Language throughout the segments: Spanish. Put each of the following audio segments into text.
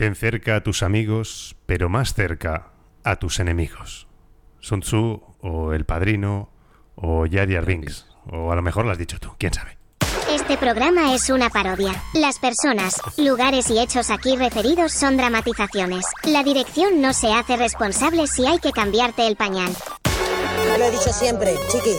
Ten cerca a tus amigos, pero más cerca a tus enemigos. Sun Tzu, o El Padrino, o Jar Binks. O a lo mejor lo has dicho tú, quién sabe. Este programa es una parodia. Las personas, lugares y hechos aquí referidos son dramatizaciones. La dirección no se hace responsable si hay que cambiarte el pañal. Lo he dicho siempre, chiqui.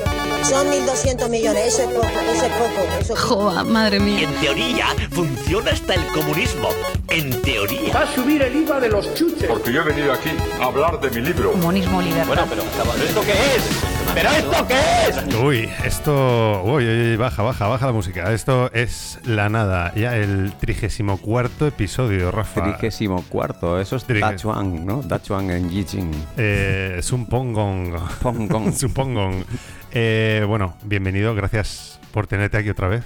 Son 1.200 millones, eso es poco, eso es poco. Eso es Joa, madre Y mía. en teoría funciona hasta el comunismo. En teoría. Va a subir el IVA de los chuches. Porque yo he venido aquí a hablar de mi libro. Comunismo libertad. pero ¿esto qué es? ¿Pero esto qué es? Uy, esto. Uy, uy, uy, baja, baja, baja la música. Esto es la nada. Ya el 34 episodio, Rafa. Trigésimo cuarto, eso es Dachuan, ¿no? Dachuan en Yijing. Eh, Sumpongong. Pongong. Sumpongong. Eh, bueno, bienvenido, gracias por tenerte aquí otra vez.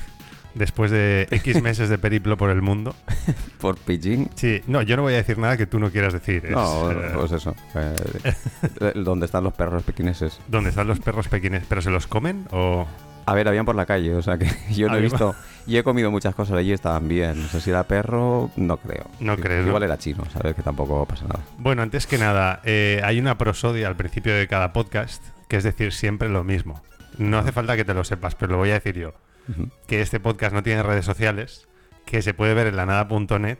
Después de X meses de periplo por el mundo. Por Beijing. Sí, no, yo no voy a decir nada que tú no quieras decir. Es, No, eh, pues eso. eh, ¿Dónde están los perros pequineses? ¿Dónde están los perros pequines? ¿Pero se los comen o.? A ver, habían por la calle, o sea que yo no he visto. Y he comido muchas cosas allí, estaban bien. No sé si era perro, no creo. No crees, ¿no? Igual era chino, ¿sabes? Que tampoco pasa nada. Bueno, antes que nada, eh, hay una prosodia al principio de cada podcast, que es decir siempre lo mismo. No hace falta que te lo sepas, pero lo voy a decir yo. Que este podcast no tiene redes sociales, que se puede ver en lanada.net,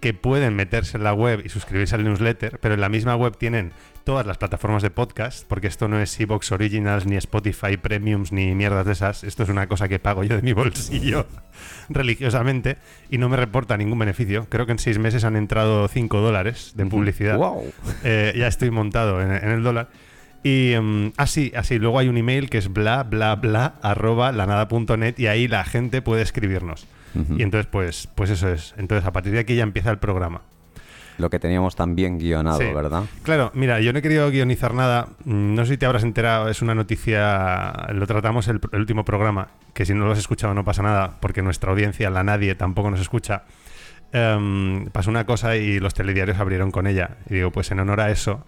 que pueden meterse en la web y suscribirse al newsletter, pero en la misma web tienen todas las plataformas de podcast, porque esto no es Evox Originals, ni Spotify Premiums, ni mierdas de esas. Esto es una cosa que pago yo de mi bolsillo religiosamente y no me reporta ningún beneficio. Creo que en seis meses han entrado 5 dólares de publicidad. ¡Wow! Eh, ya estoy montado en, en el dólar. Y mm, así, así, luego hay un email que es bla bla bla arroba lanada.net y ahí la gente puede escribirnos. Y entonces, pues, pues eso es. Entonces, a partir de aquí ya empieza el programa. Lo que teníamos tan bien guionado, Sí. ¿verdad? Claro, mira, yo no he querido guionizar nada. No sé si te habrás enterado, es una noticia. Lo tratamos el, el último programa, que si no lo has escuchado no pasa nada, porque nuestra audiencia, la nadie, tampoco nos escucha. Em, pasó una cosa y los telediarios abrieron con ella. Y digo, pues en honor a eso,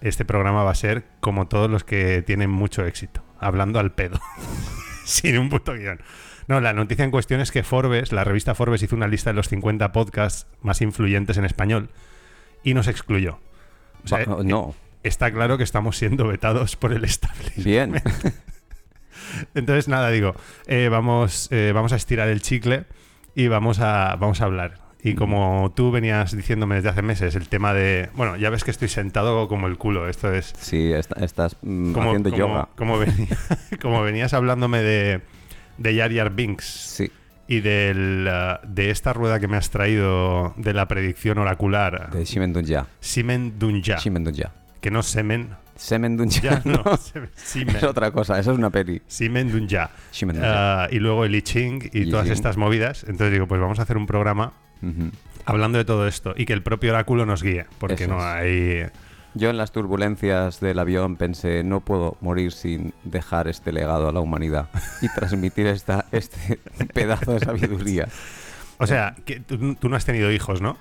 este programa va a ser como todos los que tienen mucho éxito, hablando al pedo, sin un puto guion. No, la noticia en cuestión es que Forbes, la revista Forbes, hizo una lista de los 50 podcasts más influyentes en español y nos excluyó. O sea, no. está claro que estamos siendo vetados por el establishment. Bien. Entonces, nada, digo, eh, vamos, eh, vamos a estirar el chicle y vamos a, vamos a hablar. Y como tú venías diciéndome desde hace meses, el tema de. Bueno, ya ves que estoy sentado como el culo. Esto es. Sí, est- estás mm, Como, haciendo como- yoga. Como, venía- como venías hablándome de, de Jar Jar Binks Sí. y del, ah, de esta rueda que me has traído de la predicción oracular. De Shimen Dunja. Simen Dunja. Shimen Dunja. Que no semen. Semen Dunja. Ya, no. no. semen-. Es otra cosa, eso es una peli. Simen Dunja. Shimen Dunja. Ah, y luego el I Ching y todas Ching. estas movidas. Entonces digo, pues vamos a hacer un programa Hablando de todo esto y que el propio oráculo nos guíe, porque Eso no hay... Yo en las turbulencias del avión pensé, no puedo morir sin dejar este legado a la humanidad y transmitir esta, este pedazo de sabiduría. O sea, que tú, tú no has tenido hijos, ¿no?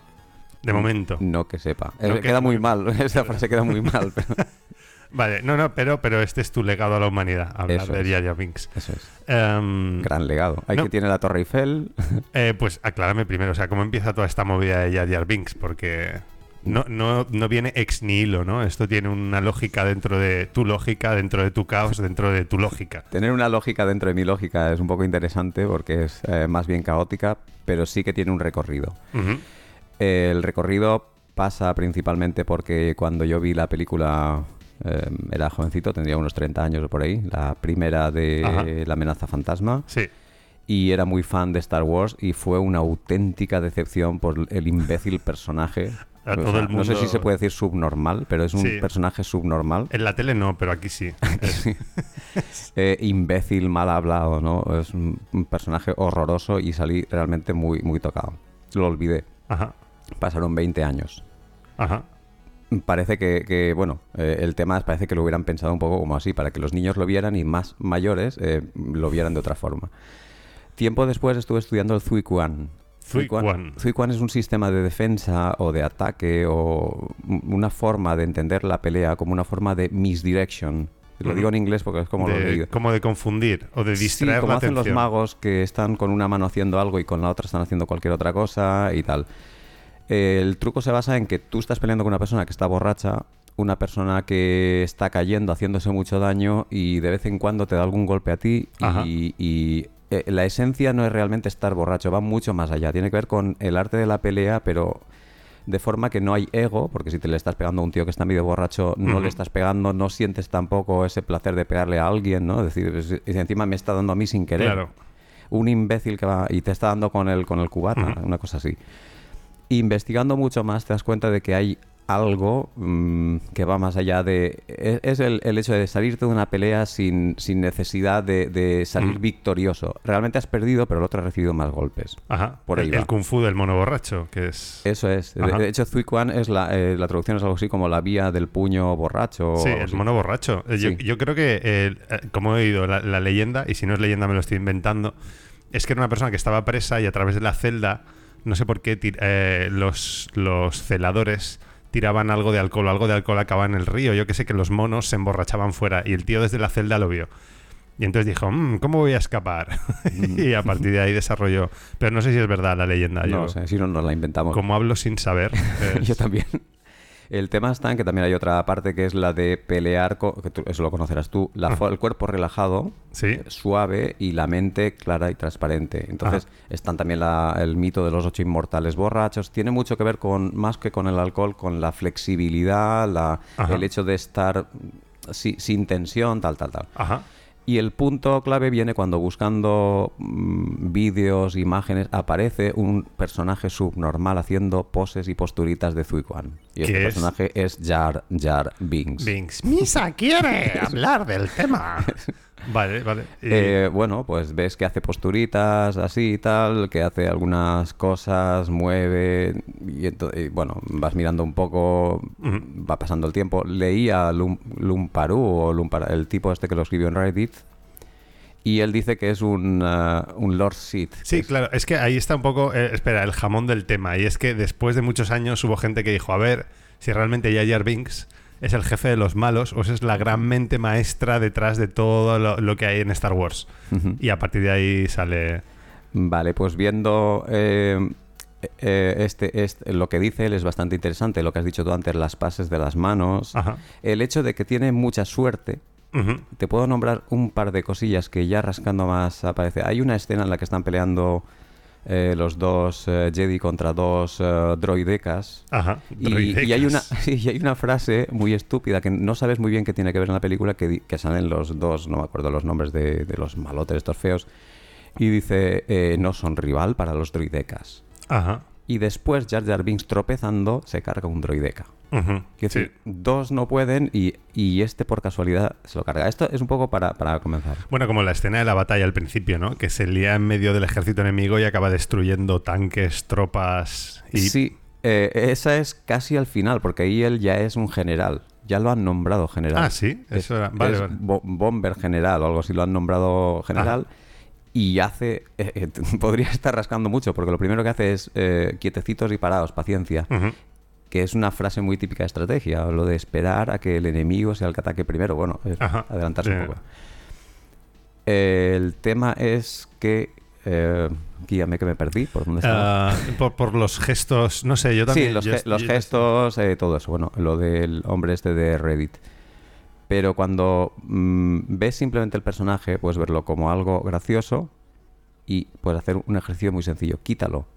De momento. No que sepa. No Eh, que- queda muy mal, esa frase queda muy mal, pero Vale, no, no, pero, pero este es tu legado a la humanidad, hablar Eso de es. Binks. eso es. Em, Gran legado. Hay No. que tiene la Torre Eiffel. eh, pues aclárame primero, o sea, ¿cómo empieza toda esta movida de Jar Binks? Porque no, no, no viene ex nihilo, ¿no? Esto tiene una lógica dentro de tu lógica, dentro de tu caos, dentro de tu lógica. Tener una lógica dentro de mi lógica es un poco interesante porque es eh, más bien caótica, pero sí que tiene un recorrido. El recorrido pasa principalmente porque cuando yo vi la película, eh, era jovencito, tendría unos 30 años o por ahí, la primera de Ajá. La amenaza fantasma, Sí. y era muy fan de Star Wars y fue una auténtica decepción por el imbécil personaje. A O todo sea, el No sé mundo- si se puede decir subnormal, pero es un Sí. personaje subnormal. En la tele no, pero aquí sí. Eh, imbécil, mal hablado, ¿no? Es un, un personaje horroroso y salí realmente muy, muy tocado. Lo olvidé. Ajá, Pasaron 20 años. ajá. Parece que, que, bueno, eh, el tema es, parece que lo hubieran pensado un poco como así, para que los niños lo vieran y más mayores eh, lo vieran de otra forma. Tiempo después estuve estudiando el Zuiquan. Zuiquan. Zuiquan es un sistema de defensa o de ataque o una forma de entender la pelea como una forma de misdirection. Lo digo en inglés porque es como lo De- leído. como de confundir o de Sí, distraer como la hacen los atención. magos que están con una mano haciendo algo y con la otra están haciendo cualquier otra cosa y tal. Eh, el truco se basa en que tú estás peleando con una persona que está borracha, una persona que está cayendo, haciéndose mucho daño y de vez en cuando te da algún golpe a ti y, y, eh, la esencia no es realmente estar borracho, va mucho más allá. Tiene que ver con el arte de la pelea, pero de forma que no hay ego, porque si te le estás pegando a un tío que está medio borracho, no le estás pegando, no sientes tampoco ese placer de pegarle a alguien, ¿no? Es decir, y encima me está dando a mí sin querer. Claro. Un imbécil que va y te está dando con el, con el cubata, una cosa así. Investigando mucho más te das cuenta de que hay algo mm, que va más allá de... Es, es el, el hecho de salirte de una pelea sin, sin necesidad de, de salir Mm. victorioso. Realmente has perdido, pero el otro ha recibido más golpes. Ajá. Por ahí el, kung fu del mono borracho, que es... Eso es. De, Ajá. de hecho, Zuiquan es la, eh, la traducción es algo así como la vía del puño borracho. Sí, el mono borracho. Eh, Yo, yo creo que, eh, eh, como he oído la, la leyenda, y si no es leyenda me lo estoy inventando, es que era una persona que estaba presa y a través de la celda, no sé por qué, eh, los, los celadores tiraban algo de alcohol, algo de alcohol acababa en el río. Yo que sé que los monos se emborrachaban fuera y el tío desde la celda lo vio. Y entonces dijo, "Mm, ¿cómo voy a escapar? y a partir de ahí desarrolló. Pero no sé si es verdad la leyenda. No Yo, si no nos la inventamos. como hablo sin saber. es- Yo también. El tema está en que también hay otra parte que es la de pelear, co- que tú- eso lo conocerás tú, la el cuerpo relajado, Sí. eh, suave y la mente clara y transparente. Entonces están también la- el mito de los ocho inmortales borrachos. Tiene mucho que ver con, más que con el alcohol, con la flexibilidad, la, el hecho de estar si- sin tensión, tal, tal, tal. Ajá. Y el punto clave viene cuando buscando mm, vídeos, imágenes, aparece un personaje subnormal haciendo poses y posturitas de Zuiquan. Y este personaje es Jar Jar Binks. Binks. Misa quiere hablar del tema. Vale, vale. Y- Eh, bueno, pues ves que hace posturitas así y tal, que hace algunas cosas, mueve y, bueno, vas mirando un poco, va pasando el tiempo. Leía Lum, Lumparu o Lumpara- el tipo este que lo escribió en Reddit y él dice que es un, ah, un Lord Sith. Sí, es- claro, es que ahí está un poco, eh, espera, el jamón del tema. Y es que después de muchos años hubo gente que dijo, a ver, si realmente Jar Binks es el jefe de los malos o es la gran mente maestra detrás de todo lo, lo que hay en Star Wars. Y a partir de ahí sale... Vale, pues viendo eh, eh, este, este- lo que dice él es bastante interesante, lo que has dicho tú antes, las pases de las manos, Ajá. el hecho de que tiene mucha suerte. Te puedo nombrar un par de cosillas que ya rascando más aparece. Hay una escena en la que están peleando eh, los dos eh, Jedi contra dos eh, droidecas. Ajá. Y, y hay una, Droidecas. y hay una frase muy estúpida que no sabes muy bien qué tiene que ver en la película, que, salen los dos, no me acuerdo los nombres de, de los malotes estos feos, y dice, no son rival para los droidecas. Ajá. Y después Jar Jar Binks tropezando se carga un droideca. Sí. decir, dos no pueden y, y este por casualidad se lo carga. Esto es un poco para, para comenzar. Bueno, como la escena de la batalla al principio, ¿no? Que se lía en medio del ejército enemigo y acaba destruyendo tanques, tropas y... Sí, eh, esa es casi al final, porque ahí él ya es un general. Ya lo han nombrado general. Ah, sí, Es- eso era- vale, es vale. bo- Bomber general o algo así, lo han nombrado general. Y hace. eh, eh, podría estar rascando mucho, porque lo primero que hace es quietecitos y parados, paciencia. Que es una frase muy típica de estrategia, lo de esperar a que el enemigo sea el que ataque primero. Bueno, es Ajá, adelantarse sí. un poco. el tema es que. Eh, guíame que me perdí. ¿Por dónde estaba? Ah, por, por los gestos, no sé, yo también... Sí, los, yo ge- est- los yo- gestos, eh, todo eso. Bueno, lo del hombre este de Reddit. Pero cuando mm, ves simplemente el personaje, puedes verlo como algo gracioso y puedes hacer un ejercicio muy sencillo. Quítalo,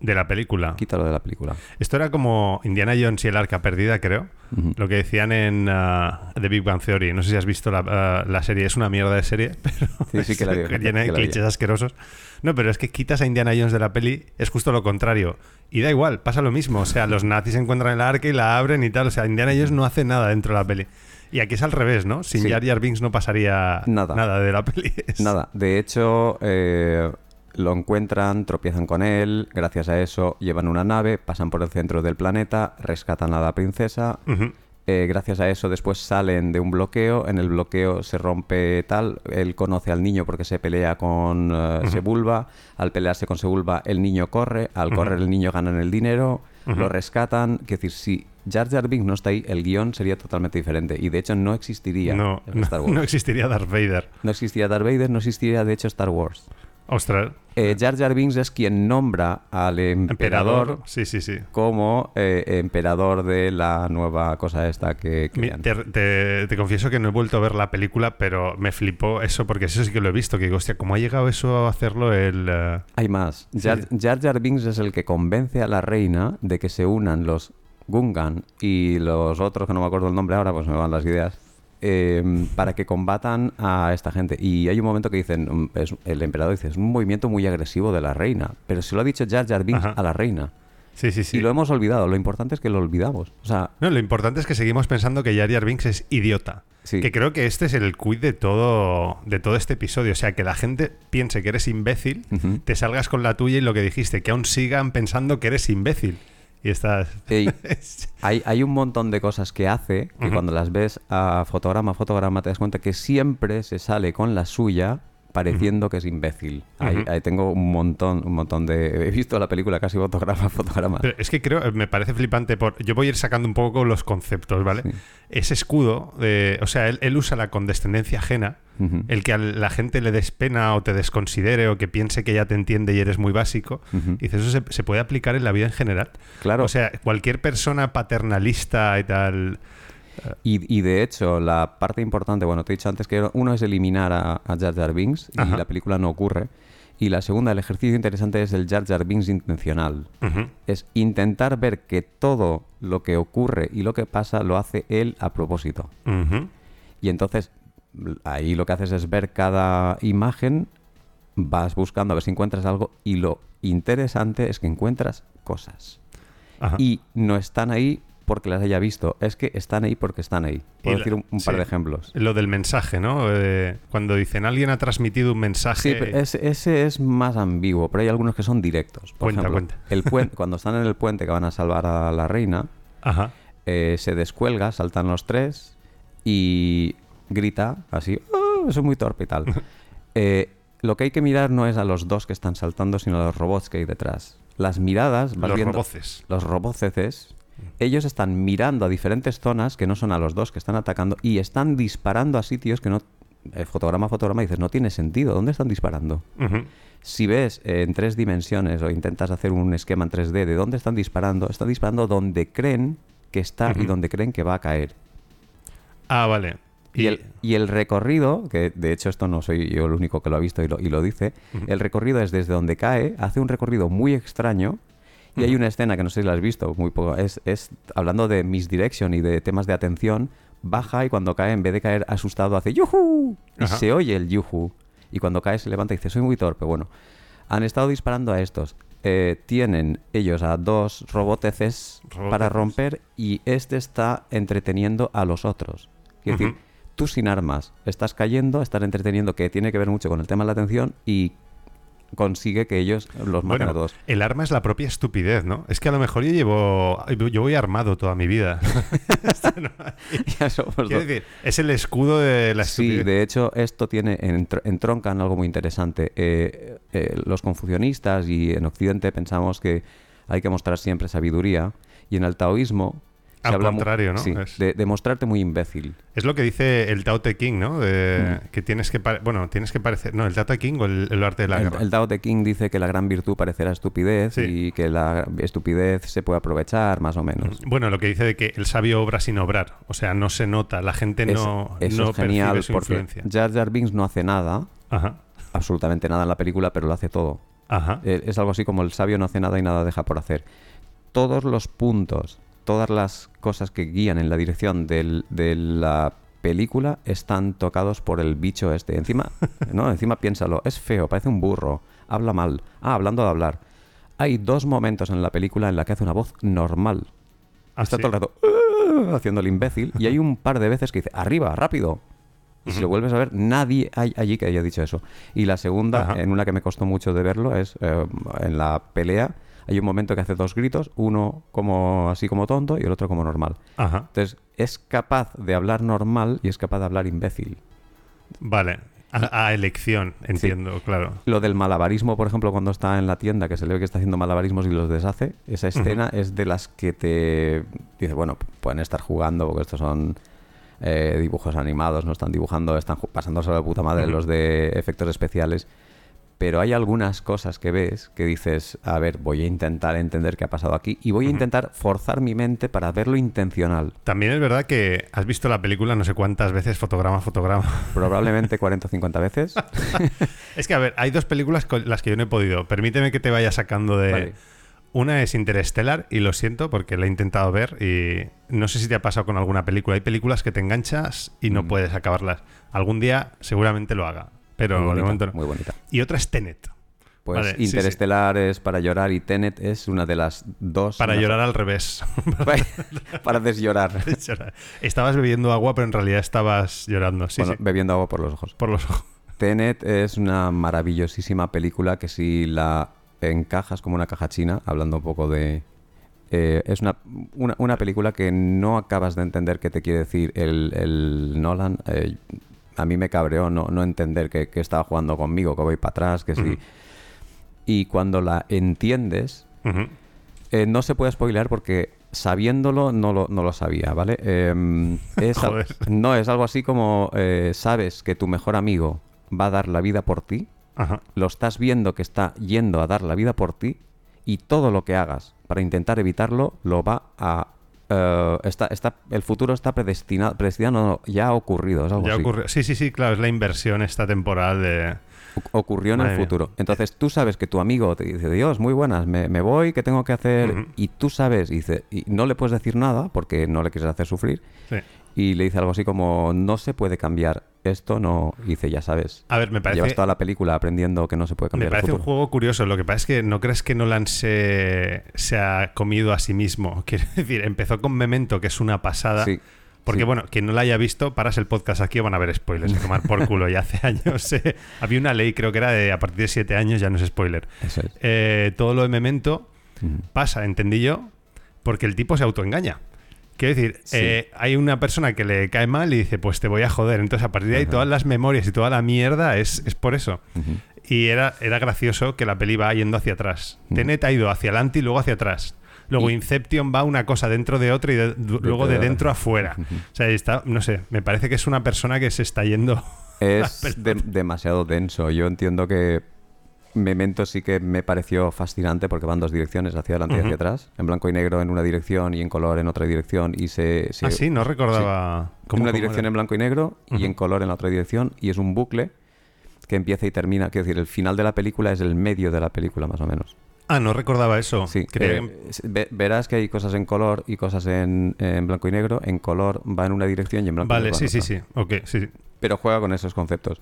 De la película. quítalo de la película. Esto era como Indiana Jones y el arca perdida, creo. Ujú. Lo que decían en ah, The Big Bang Theory. No sé si has visto la, ah, la serie. Es una mierda de serie, pero Sí, sí que la vi, llena de clichés asquerosos. No, pero es que quitas a Indiana Jones de la peli, es justo lo contrario. Y da igual, pasa lo mismo. O sea, los nazis encuentran el arca y la abren y tal. O sea, Indiana Jones no hace nada dentro de la peli. Y aquí es al revés, ¿no? Sin Sí. Jar Jar Binks no pasaría Nada. de la peli. Es- Nada, de hecho, eh, lo encuentran, tropiezan con él, gracias a eso llevan una nave, pasan por el centro del planeta, rescatan a la princesa. Eh, gracias a eso después salen de un bloqueo, en el bloqueo se rompe tal, él conoce al niño porque se pelea con eh, Sebulba, al pelearse con Sebulba el niño corre, al correr el niño ganan el dinero, lo rescatan, es decir, si Jar Jar Binks no está ahí, el guion sería totalmente diferente y de hecho no existiría No, Star Wars. no existiría Darth Vader. No existiría Darth Vader, no existiría de hecho Star Wars. Ostras. Eh, Jar Jar Binks es quien nombra al emperador, Emperador. Sí, sí, sí. como eh, emperador de la nueva cosa esta que Mi- crean. Te, te- te confieso que no he vuelto a ver la película, pero me flipó eso, porque eso sí que lo he visto. Que digo, hostia, ¿cómo ha llegado eso a hacerlo el. eh, Hay más. Jar, Jar Jar Binks es el que convence a la reina de que se unan los Gungan y los otros, que no me acuerdo el nombre ahora, pues me van las ideas, eh, para que combatan a esta gente. Y hay un momento que dicen, mm, es- el emperador dice, es un movimiento muy agresivo de la reina. Pero se lo ha dicho Jar Jar Binks Ajá. a la reina. Sí, sí, sí. Y lo hemos olvidado. Lo importante es que lo olvidamos. O sea, No, lo importante es que seguimos pensando que Jar Jar Binks es idiota. Sí. Que creo que este es el quid de todo, de todo este episodio. O sea, que la gente piense que eres imbécil, te salgas con la tuya y lo que dijiste, que aún sigan pensando que eres imbécil. Y estás. Ey, hay, hay un montón de cosas que hace que cuando las ves a fotograma a fotograma te das cuenta que siempre se sale con la suya pareciendo que es imbécil. Ahí, Ujú. ahí tengo un montón, un montón de... He visto la película casi fotograma fotograma. Pero es que creo, me parece flipante. Por, yo voy a ir sacando un poco los conceptos, ¿vale? Sí. Ese escudo, eh, o sea, él, él usa la condescendencia ajena, el que a la gente le des pena o te desconsidere o que piense que ya te entiende y eres muy básico. Ujú. Y dices, eso se, se puede aplicar en la vida en general. Claro. O sea, cualquier persona paternalista y tal. Y, y de hecho, la parte importante, bueno, te he dicho antes que uno es eliminar a, a Jar Jar Binks y Ajá. la película no ocurre. Y la segunda, el ejercicio interesante es el Jar Jar Binks intencional. Es intentar ver que todo lo que ocurre y lo que pasa lo hace él a propósito. Y entonces ahí lo que haces es ver cada imagen, vas buscando a ver si encuentras algo y lo interesante es que encuentras cosas. Ajá. Y no están ahí porque las haya visto, es que están ahí porque están ahí. Puedo la- decir un, un par de ejemplos. Lo del mensaje, ¿no? Eh, cuando dicen alguien ha transmitido un mensaje. Sí, pero ese, ese es más ambiguo, pero hay algunos que son directos. Por Cuenta, ejemplo, cuenta. El puente, cuando están en el puente que van a salvar a la reina, Ajá. eh, se descuelga, saltan los tres y grita así, "Ah, soy muy torpe y tal. Eh, lo que hay que mirar no es a los dos que están saltando, sino a los robots que hay detrás. Las miradas, Los viendo- roboces. los roboceces, ellos están mirando a diferentes zonas que no son a los dos que están atacando y están disparando a sitios que no... eh, fotograma a fotograma dices, no tiene sentido, ¿dónde están disparando? Si ves eh, en tres dimensiones o intentas hacer un esquema en 3D de dónde están disparando, están disparando donde creen que está y donde creen que va a caer. Ah, vale. Y el, y el recorrido, que de hecho esto no soy yo el único que lo ha visto y lo, y lo dice, el recorrido es desde donde cae, hace un recorrido muy extraño. Y hay una escena que no sé si la has visto, muy poco, es, es hablando de misdirection y de temas de atención, baja y cuando cae, en vez de caer asustado, hace yuhu y Ajá. se oye el yuhu. Y cuando cae se levanta y dice, soy muy torpe. Bueno, han estado disparando a estos. Eh, tienen ellos a dos roboteces para romper y este está entreteniendo a los otros. Quiero Ujú. decir, tú sin armas estás cayendo, estás entreteniendo, que tiene que ver mucho con el tema de la atención y consigue que ellos los maten a todos. el arma es la propia estupidez, ¿no? Es que a lo mejor yo llevo. Yo voy armado toda mi vida. Ya somos dos. decir, es el escudo de la Sí, estupidez. de hecho, esto tiene entr- entronca en algo muy interesante. Eh, eh, los confucionistas y en Occidente pensamos que hay que mostrar siempre sabiduría y en el taoísmo Al habla contrario, ¿no? Sí, de, de mostrarte muy imbécil. Es lo que dice el Tao Te King, ¿no? De- Mm. Que tienes que. Bueno, tienes que parecer. No, el Tao Te King o el, el arte de la El, guerra. el Tao Te King dice que la gran virtud parecerá estupidez Sí. y que la estupidez se puede aprovechar, más o menos. Bueno, lo que dice de que el sabio obra sin obrar. O sea, no se nota. La gente Es- no, eso no es genial percibe su porque influencia. Jar Jar Binks no hace nada, Ajá. absolutamente nada en la película, pero lo hace todo. Ajá. Eh, Es algo así como el sabio no hace nada y nada deja por hacer. Todos los puntos, todas las cosas que guían en la dirección del- de la película están tocados por el bicho este. Encima, no, encima piénsalo, es feo, parece un burro, habla mal. Ah, hablando de hablar. Hay dos momentos en la película en la que hace una voz normal. Ah, Está ¿sí? todo el rato "Ah", haciendo el imbécil y hay un par de veces que dice arriba, rápido. Y si lo vuelves a ver, nadie hay allí que haya dicho eso. Y la segunda, Ajá. en una que me costó mucho de verlo, es eh, en la pelea. Hay un momento que hace dos gritos, uno como así como tonto y el otro como normal. Ajá. Entonces, es capaz de hablar normal y es capaz de hablar imbécil. Vale. A, a elección, entiendo, claro. Lo del malabarismo, por ejemplo, cuando está en la tienda, que se le ve que está haciendo malabarismos y los deshace, esa escena es de las que te dices, bueno, pueden estar jugando porque estos son eh, dibujos animados, no están dibujando, están pasándose de puta madre los de efectos especiales, pero hay algunas cosas que ves que dices, a ver, voy a intentar entender qué ha pasado aquí y voy a intentar forzar mi mente para verlo intencional. También es verdad que has visto la película no sé cuántas veces, fotograma fotograma. Probablemente 40 o 50 veces. es que, a ver, hay dos películas con las que yo no he podido. Permíteme que te vaya sacando de... Vale. Una es Interstellar y lo siento porque la he intentado ver y no sé si te ha pasado con alguna película. Hay películas que te enganchas y Mm. no puedes acabarlas. Algún día seguramente lo haga, pero Muy de bonita, momento no. muy bonita. Y otra es Tenet. Pues Vale, sí, sí. Interestelar es para llorar y Tenet es una de las dos. Para llorar al revés. para desllorar. estabas bebiendo agua, pero en realidad estabas llorando. Sí, Bueno, sí. bebiendo agua por los ojos. Por los ojos. Tenet es una maravillosísima película que si la encajas como una caja china, hablando un poco de... eh, es una, una, una película que no acabas de entender qué te quiere decir el, el Nolan. eh, a mí me cabreó no, no entender que, que estaba jugando conmigo, que voy para atrás, que sí. Y cuando la entiendes, eh, no se puede spoiler porque sabiéndolo no lo, no lo sabía, ¿vale? Em, es al- Joder. no, es algo así como eh, sabes que tu mejor amigo va a dar la vida por ti, Ajá. lo estás viendo que está yendo a dar la vida por ti y todo lo que hagas para intentar evitarlo lo va a... eh, está, está, el futuro está predestinado, predestinado no, ya ha ocurrido, es algo Ya así. ocurrió. Sí, sí, sí, claro, es la inversión esta temporal de. O- ocurrió en Madre el mía. futuro. Entonces tú sabes que tu amigo te dice, Dios, muy buenas, me, me voy, ¿qué tengo que hacer? Y tú sabes, y, dice, y no le puedes decir nada porque no le quieres hacer sufrir. Sí. Y le dice algo así como, no se puede cambiar esto, no. Dice, ya sabes. A ver, me parece. Llevas toda la película aprendiendo que no se puede Me cambiar el parece un futuro. juego curioso. Lo que pasa es que no crees que Nolan se, se ha comido a sí mismo. Quiero decir, empezó con Memento, que es una pasada. Sí, Porque, sí. bueno, quien no la haya visto, paras el podcast aquí van a ver spoilers. a tomar por culo. Y hace años eh, había una ley, creo que era de a partir de siete años ya no es spoiler. Eso es. Eh, todo lo de Memento pasa, entendí yo, porque el tipo se autoengaña. Quiero decir, Sí. eh, hay una persona que le cae mal y dice, pues te voy a joder. Entonces, a partir de ahí, todas las memorias y toda la mierda es, es por eso. Y era, era gracioso que la peli va yendo hacia atrás. Mm. Tenet ha ido hacia adelante y luego hacia atrás. Luego Y- Inception va una cosa dentro de otra y de- luego de de- dentro afuera. O sea, está, no sé, me parece que es una persona que se está yendo. Es de- demasiado denso. Yo entiendo que Memento sí que me pareció fascinante porque van dos direcciones, hacia adelante y hacia atrás. En blanco y negro en una dirección y en color en otra dirección. Y se, se- ah, sí, no recordaba. ¿Cómo- una cómo dirección era? en blanco y negro y en color en la otra dirección. Y es un bucle que empieza y termina. Quiero decir, el final de la película es el medio de la película, más o menos. Ah, no recordaba eso. Sí, eh, que- verás que hay cosas en color y cosas en, en blanco y negro. En color va en una dirección y en blanco y Vale, negro va sí, sí, sí. Ok, sí. sí. Pero juega con esos conceptos.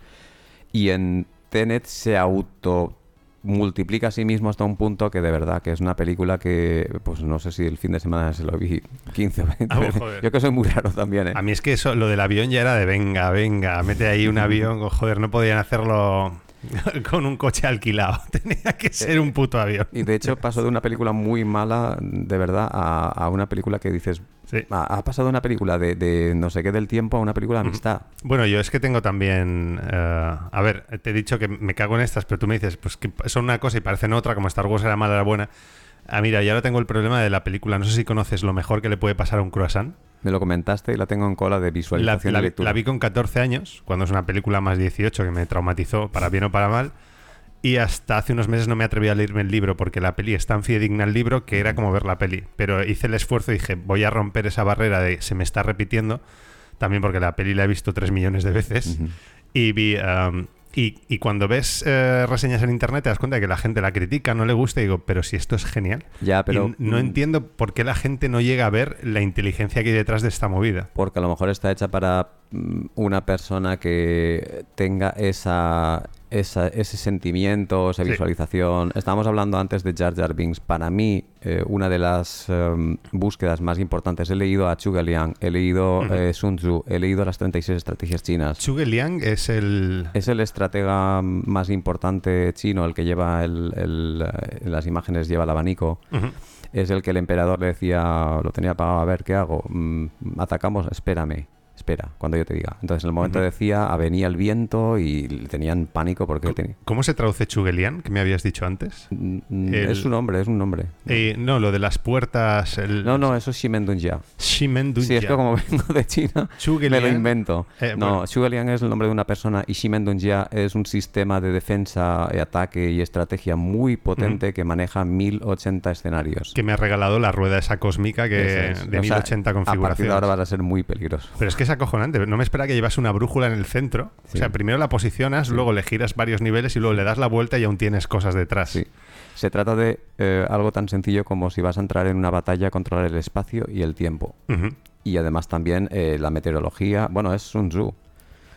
Y en Tenet se auto multiplica a sí mismo hasta un punto que de verdad que es una película que pues no sé si el fin de semana se lo vi 15 o 20 Ah, veces. joder. Yo que soy muy raro también, ¿eh? A mí es que eso, lo del avión ya era de venga, venga, mete ahí un avión. oh, Joder, no podían hacerlo con un coche alquilado. Tenía que ser un puto avión. Y de hecho pasó de una película muy mala, de verdad, a, a una película que dices... Sí. Ha, ha pasado de una película de, de no sé qué del tiempo a una película de amistad. Bueno, yo es que tengo también. eh, a ver, te he dicho que me cago en estas, pero tú me dices, pues que son una cosa y parecen otra, como Star Wars era mala, era buena. Ah, mira, y ahora tengo el problema de la película. No sé si conoces lo mejor que le puede pasar a un croissant. Me lo comentaste y la tengo en cola de visualización la- y lectura. la vi con 14 años, cuando es una película más 18 que me traumatizó, para bien o para mal. Y hasta hace unos meses no me atreví a leerme el libro porque la peli es tan fidedigna al libro que era como ver la peli. Pero hice el esfuerzo y dije, voy a romper esa barrera de se me está repitiendo. También porque la peli la he visto 3 millones de veces. Y vi. um, y, y cuando ves eh, reseñas en internet te das cuenta de que la gente la critica, no le gusta y digo, pero si esto es genial. Ya, pero... Y no mm, entiendo por qué la gente no llega a ver la inteligencia que hay detrás de esta movida. Porque a lo mejor está hecha para mm, una persona que tenga esa, esa- ese sentimiento, esa Sí. visualización. Estábamos hablando antes de Jar Jar Binks. Para mí, eh, una de las em, búsquedas más importantes, he leído a Zhuge Liang, he leído eh, Sun Tzu, he leído las 36 estrategias chinas. Zhuge Liang es el. Es el estratega más importante chino, el que lleva el, el, eh, en las imágenes lleva el abanico. Es el que el emperador le decía, lo tenía pagado, a ver, ¿qué hago? Mm, atacamos, espérame. Espera cuando yo te diga. Entonces, en el momento decía, venía el viento y tenían pánico porque tenía... ¿Cómo se traduce Chugelian, que me habías dicho antes? Mm, El- Es un nombre, es un nombre. Eh, no, lo de las puertas. El... No, no, eso es Shimendunja. Shimendunja. Sí, es que como vengo de China, me Chugelian. lo invento. Eh, no, bueno. Shugelian es el nombre de una persona y Shimendunja es un sistema de defensa, y ataque y estrategia muy potente que maneja 1080 escenarios. Que me ha regalado la rueda esa cósmica que es. de O sea, 1080 A partir configuraciones. de ahora vas a ser muy peligroso. Pero es que es acojonante. No me espera que llevas una brújula en el centro. O sea, primero la posicionas, luego le giras varios niveles y luego le das la vuelta y aún tienes cosas detrás. Sí. Se trata de eh, algo tan sencillo como si vas a entrar en una batalla, controlar el espacio y el tiempo. Y además también eh, la meteorología. Bueno, es Sun Tzu.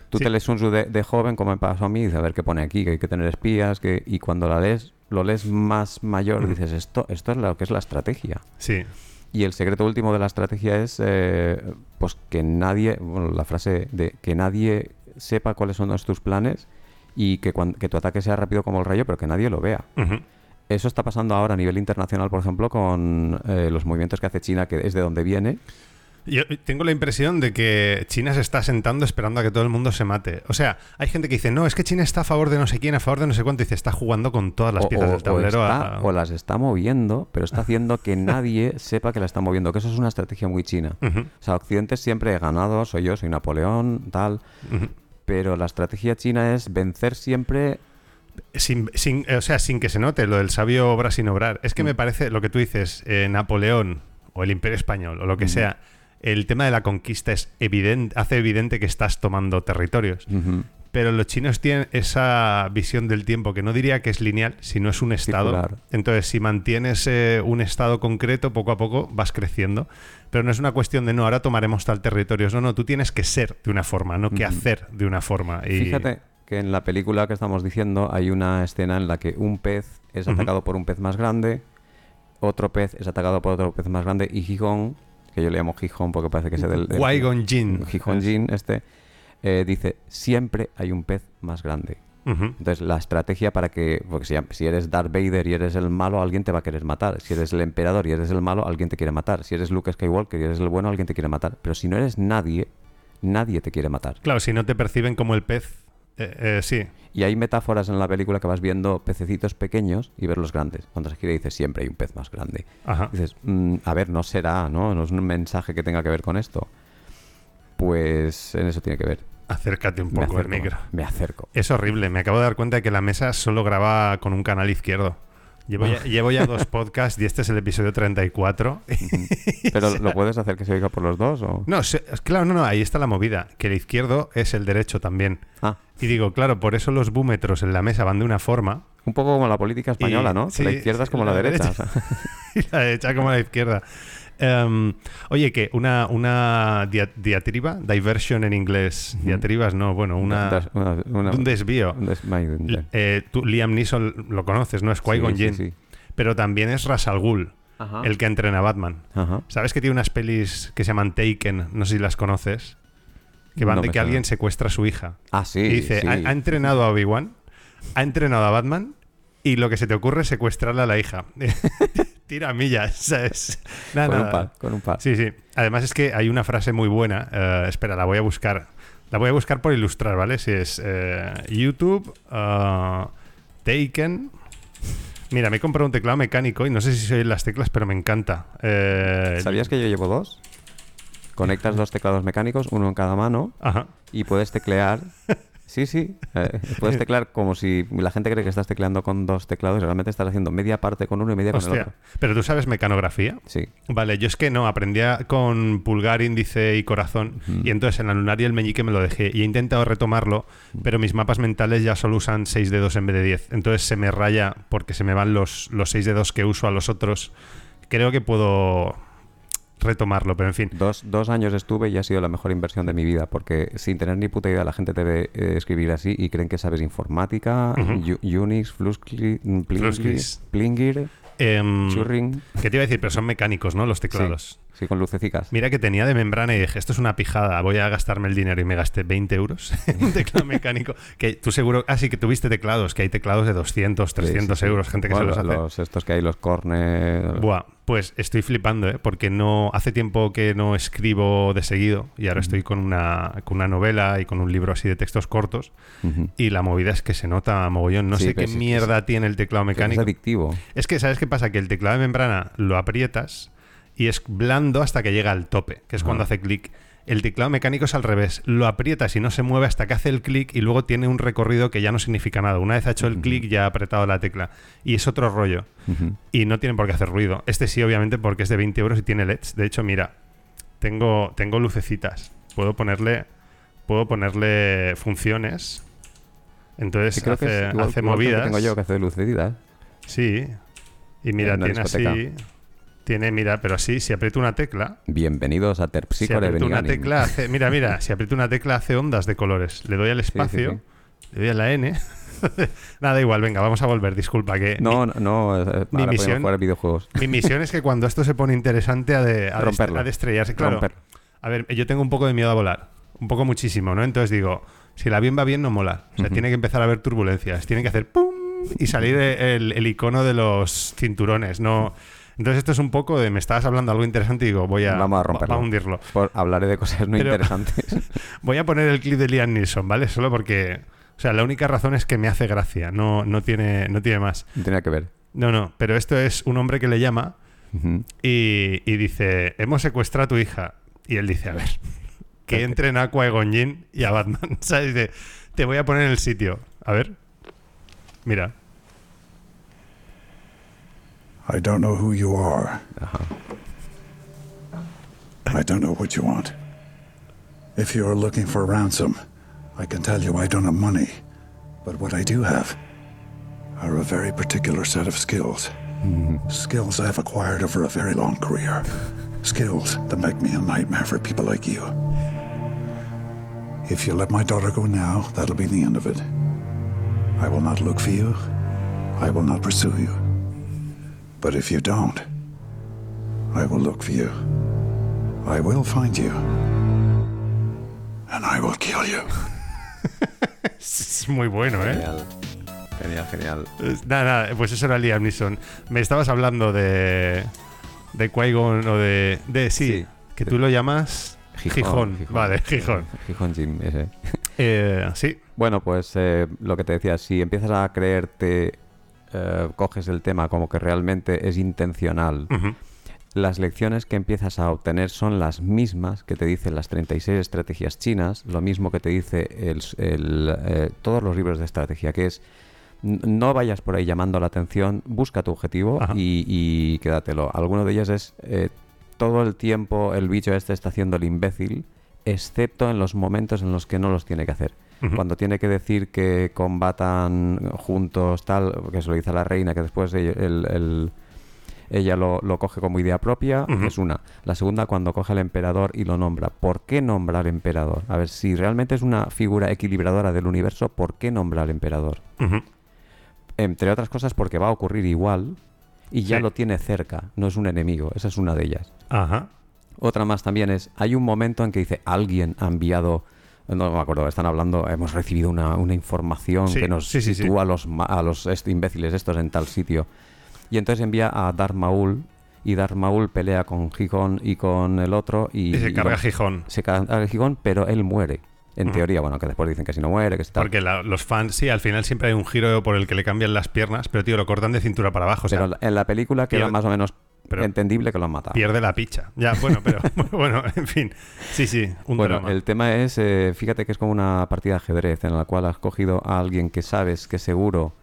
Tú te lees Sun Tzu de, de joven, como me pasó a mí, dices, a ver qué pone aquí, que hay que tener espías, que... y cuando la lees, lo lees más mayor, dices, esto, esto es lo que es la estrategia. Sí. Y el secreto último de la estrategia es eh, pues que nadie, bueno, la frase de que nadie sepa cuáles son tus planes y que, cuan- que tu ataque sea rápido como el rayo, pero que nadie lo vea. Eso está pasando ahora a nivel internacional, por ejemplo, con eh, los movimientos que hace China, que es de donde viene. Yo tengo la impresión de que China se está sentando esperando a que todo el mundo se mate. O sea, hay gente que dice, no, es que China está a favor de no sé quién, a favor de no sé cuánto. Y dice, está jugando con todas las o, piezas o- del tablero. o a- está- o las está moviendo, pero está haciendo que nadie sepa que la está moviendo, que eso es una estrategia muy china. O sea, Occidente siempre he ganado, soy yo, soy Napoleón, tal. Pero la estrategia china es vencer siempre Sin, sin- o sea, sin que se note lo del sabio obra sin obrar. Es Mm. que me parece lo que tú dices, eh, Napoleón o el Imperio Español o lo que sea, el tema de la conquista es evidente, hace evidente que estás tomando territorios. Pero los chinos tienen esa visión del tiempo que no diría que es lineal, sino es un estado. Circular. Entonces, si mantienes eh, un estado concreto, poco a poco vas creciendo. Pero no es una cuestión de no, ahora tomaremos tal territorio. No, no, tú tienes que ser de una forma, no que hacer de una forma. Y... Fíjate que en la película que estamos diciendo hay una escena en la que un pez es atacado por un pez más grande, otro pez es atacado por otro pez más grande y Gijón, que yo le llamo Gijón porque parece que es del... Qui-Gon Jinn. Gijón Jin, este, eh, dice, siempre hay un pez más grande. Entonces, la estrategia para que, porque si, si eres Darth Vader y eres el malo, alguien te va a querer matar. Si eres el emperador y eres el malo, alguien te quiere matar. Si eres Luke Skywalker y eres el bueno, alguien te quiere matar. Pero si no eres nadie, nadie te quiere matar. Claro, si no te perciben como el pez, eh, eh, sí. Y hay metáforas en la película que vas viendo pececitos pequeños y ver los grandes. Cuando se gira dice siempre hay un pez más grande. Ajá. Dices, "Mm, a ver, no será, ¿no? No es un mensaje que tenga que ver con esto. Pues en eso tiene que ver. Acércate un poco micro. Me acerco. Es horrible. Me acabo de dar cuenta de que la mesa solo graba con un canal izquierdo. Llevo ya, llevo ya dos podcasts y este es el episodio 34. Pero ¿lo puedes hacer que se oiga por los dos? O... No, se- claro, no, no, ahí está la movida. Que el izquierdo es el derecho también. Ah, Y digo, claro, por eso los búmetros en la mesa van de una forma un poco como la política española, Y- ¿no? Que sí, la izquierda es como la, la derecha. derecha. y la derecha como la izquierda. Em, oye, que una, una dia- diatriba, diversion en inglés, diatribas no, bueno, una, Das- una- una- un desvío. un des- my- L- eh, tú, Liam Neeson lo conoces, ¿no? Es Qui-Gon Sí, sí, Jinn. sí. Pero también es Ras Al Ghul, Ajá. el que entrena a Batman. Ajá. ¿Sabes que tiene unas pelis que se llaman Taken? No sé si las conoces. Que van No de que alguien secuestra a su hija. Ah, sí. y dice, sí. ha, ha entrenado a Obi-Wan, ha entrenado a Batman y lo que se te ocurre es secuestrarle a la hija. Tira millas, ¿sabes? Nada, con un nada. par, con un par. Sí, sí. Además es que hay una frase muy buena. eh, espera, la voy a buscar. La voy a buscar por ilustrar, ¿vale? Si es eh, YouTube, uh, Taken. Mira, me he comprado un teclado mecánico y no sé si se oyen las teclas, pero me encanta. Eh, ¿Sabías que yo llevo dos? Conectas dos teclados mecánicos, uno en cada mano, Ajá. y puedes teclear. Sí, sí. eh, puedes teclear como si la gente cree que estás tecleando con dos teclados y realmente estás haciendo media parte con uno y media con el otro. Pero tú sabes mecanografía. Sí. Vale, yo es que no, aprendía con pulgar, índice y corazón. Y entonces en la lunar y el meñique me lo dejé. Y he intentado retomarlo, pero mis mapas mentales ya solo usan 6 dedos en vez de 10. Entonces se me raya porque se me van los, los 6 dedos que uso a los otros. Creo que puedo retomarlo, pero en fin. Dos, dos años estuve y ha sido la mejor inversión de mi vida, porque sin tener ni puta idea la gente te ve eh, escribir así y creen que sabes informática, Unix, Fluxcli- Plingir. Plingir, Em, Churring. ¿Qué te iba a decir? Pero son mecánicos, ¿no? Los teclados. Sí, con lucecicas. Mira que tenía de membrana y dije, esto es una pijada, voy a gastarme el dinero y me gasté 20 euros en un teclado mecánico. Que tú seguro, ah, sí, que tuviste teclados, que hay teclados de 200, 300 Sí, sí, sí. euros, gente que Bueno, se los hace. los- estos que hay, los corner... Buah, pues estoy flipando, ¿eh? porque no hace tiempo que no escribo de seguido y ahora estoy con una, con una novela y con un libro así de textos cortos y la movida es que se nota mogollón. No Sí, sé qué mierda tiene el teclado Pero Es mecánico. adictivo. Es que, ¿sabes qué pasa? Que el teclado de membrana lo aprietas y es blando hasta que llega al tope, que es cuando Ah. hace clic. El teclado mecánico es al revés. Lo aprietas y no se mueve hasta que hace el clic y luego tiene un recorrido que ya no significa nada. Una vez ha hecho el clic ya ha apretado la tecla. Y es otro rollo. Y no tiene por qué hacer ruido. Este sí, obviamente, porque es de 20 euros y tiene LEDs. De hecho, mira, tengo, tengo lucecitas. Puedo ponerle, puedo ponerle funciones. Entonces Sí, creo que hace, es igual, hace igual que el que movidas. tengo yo que hace de lucecitas. Sí. Y mira, tiene así. Tiene, mira, pero así, si aprieto una tecla. Bienvenidos a Si Terpsicore aprieto una tecla, hace. Mira, mira, si aprieto una tecla hace ondas de colores. Le doy al espacio, le doy a la N. Nada, igual, venga, vamos a volver. Disculpa, que. No, no, no, podemos misión- jugar videojuegos. Mi, mi misión es que cuando esto se pone interesante, ha de, Romperlo. de estrellarse. Claro. A ver, yo tengo un poco de miedo a volar. Un poco muchísimo, ¿no? Entonces digo, si el avión va bien, no mola. O sea, tiene que empezar a haber turbulencias. Tiene que hacer ¡pum! Y salir el, el icono de los cinturones. No. Entonces esto es un poco de me estabas hablando algo interesante y digo, voy a, Vamos a romperlo. va a hundirlo. Por- hablaré de cosas no Pero- interesantes. Voy a poner el clip de Liam Neeson, ¿vale? Solo porque. O sea, la única razón es que me hace gracia. No, no, tiene, no tiene más. no tenía que ver. No, no. Pero esto es un hombre que le llama y, y dice: Hemos secuestrado a tu hija. Y él dice: A ver, que entren a Qui-Gon Jinn y a Batman. ¿Sabes? Dice: Te voy a poner en el sitio. A ver. Mira. I don't know who you are. Ajá. I don't know what you want. If you're looking for ransom, I can tell you I don't have money. But what I do have are a very particular set of skills. Hmm. Skills I've acquired over a very long career. Skills that make me a nightmare for people like you. If you let my daughter go now, that'll be the end of it. I will not look for you. I will not pursue you. But if you don't, I will look for you. I will find you. And I will kill you. Es muy bueno, ¿eh? Genial. Genial, genial. Nada, nada, pues eso era Liam Neeson. Me estabas hablando de. de Qui-Gon o de. de sí, Sí. que tú lo llamas. Gijón. Vale, Gijón. Gijón Jim, ese. Eh, sí. Bueno, pues eh, lo que te decía, si empiezas a creerte, eh, coges el tema como que realmente es intencional, las lecciones que empiezas a obtener son las mismas que te dicen las 36 estrategias chinas, lo mismo que te dice el, el, eh, todos los libros de estrategia, que es no vayas por ahí llamando la atención, busca tu objetivo y quédatelo. Alguno de ellos es eh, todo el tiempo el bicho este está haciendo el imbécil, excepto en los momentos en los que no los tiene que hacer. Cuando tiene que decir que combatan juntos, tal, que se lo dice a la reina, que después ella, el- el- ella lo, lo coge como idea propia, es una. La segunda, cuando coge al emperador y lo nombra. ¿Por qué nombra al emperador? A ver, si realmente es una figura equilibradora del universo, ¿por qué nombra al emperador? Entre otras cosas porque va a ocurrir igual y ya Sí. lo tiene cerca, no es un enemigo, esa es una de ellas. Ajá. Otra más también es, hay un momento en que dice, alguien ha enviado, no me acuerdo, están hablando, hemos recibido una, una información Sí, que nos sí, sitúa a los, a los est- imbéciles estos en tal sitio. Y entonces envía a Darth Maul y Darth Maul pelea con Gijón y con el otro y, Y se carga Gijón. se carga Gijón, pero él muere. En teoría, bueno, que después dicen que si no muere, que tal. Porque la- los fans, sí, al final siempre hay un giro por el que le cambian las piernas, pero tío, lo cortan de cintura para abajo. O sea, pero en la película queda más o menos pero- entendible que lo han matado. pierde la picha. Ya, bueno, pero bueno, en fin. Sí, sí, un Bueno, drama. el tema es, eh, fíjate que es como una partida de ajedrez en la cual has cogido a alguien que sabes que seguro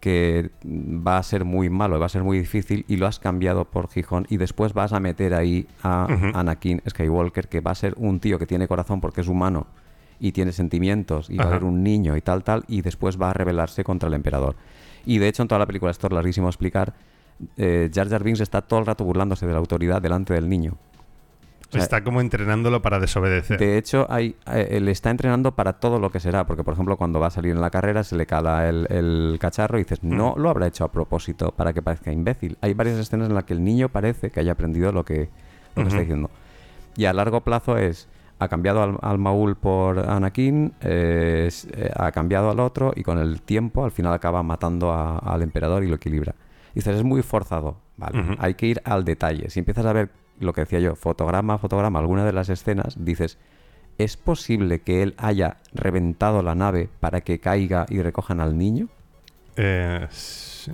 que va a ser muy malo, va a ser muy difícil y lo has cambiado por Gijón y después vas a meter ahí a. Anakin Skywalker que va a ser un tío que tiene corazón porque es humano y tiene sentimientos y va a ser un niño y tal tal y después va a rebelarse contra el emperador. Y de hecho en toda la película esto es larguísimo explicar. Eh, Jar Jar Binks está todo el rato burlándose de la autoridad delante del niño. sea, Está como entrenándolo para desobedecer. De hecho, hay, eh, le está entrenando para todo lo que será, porque por ejemplo cuando va a salir en la carrera se le cala el, el cacharro y dices, no lo habrá hecho a propósito para que parezca imbécil. Hay varias escenas en las que el niño parece que haya aprendido lo que, lo que está diciendo. Y a largo plazo es, ha cambiado al, al Maul por Anakin, eh, es- eh, ha cambiado al otro y con el tiempo al final acaba matando a- al emperador y lo equilibra. Dices, es muy forzado, vale, hay que ir al detalle. Si empiezas a ver lo que decía yo, fotograma a fotograma, alguna de las escenas, dices, ¿es posible que él haya reventado la nave para que caiga y recojan al niño? Eh, sí.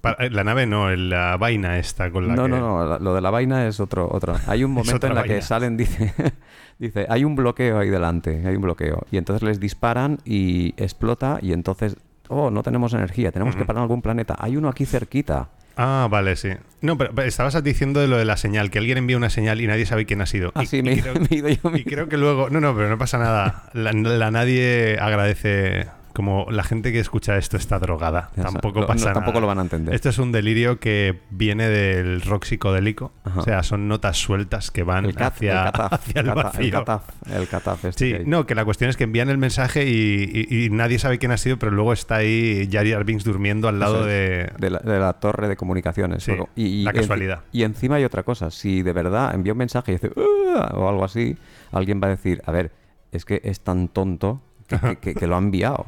Para- eh, la nave no, la vaina esta con la no, que... no, no, lo de la vaina es otro, otro. Hay un momento en la que vaina. salen, dice, dice, hay un bloqueo ahí delante, hay un bloqueo. Y entonces les disparan y explota y entonces, oh, no tenemos energía, tenemos que parar en algún planeta. Hay uno aquí cerquita. Ah, vale, sí. No, pero, pero estabas diciendo de lo de la señal, que alguien envía una señal y nadie sabe quién ha sido. Ah, y, sí, y me, creo, me he ido yo y mismo. creo que luego... No, no, pero no pasa nada. La, la nadie agradece... Como la gente que escucha esto está drogada. Ya Tampoco lo- pasa no, nada. tampoco lo van a entender. Esto es un delirio que viene del rock psicodélico. Ajá. O sea, son notas sueltas que van El, cat, hacia, el cataf, hacia el cata- vacío. el cataf, el cataf este Sí, que hay. no, que la cuestión es que envían el mensaje y, y- y nadie sabe quién ha sido, pero luego está ahí Jar Binks durmiendo al lado de... de, la, de la torre de comunicaciones. Sí, y, la casualidad. Y, encima hay otra cosa. Si de verdad envía un mensaje y dice o algo así, alguien va a decir, a ver, es que es tan tonto que, que- que- que lo ha enviado.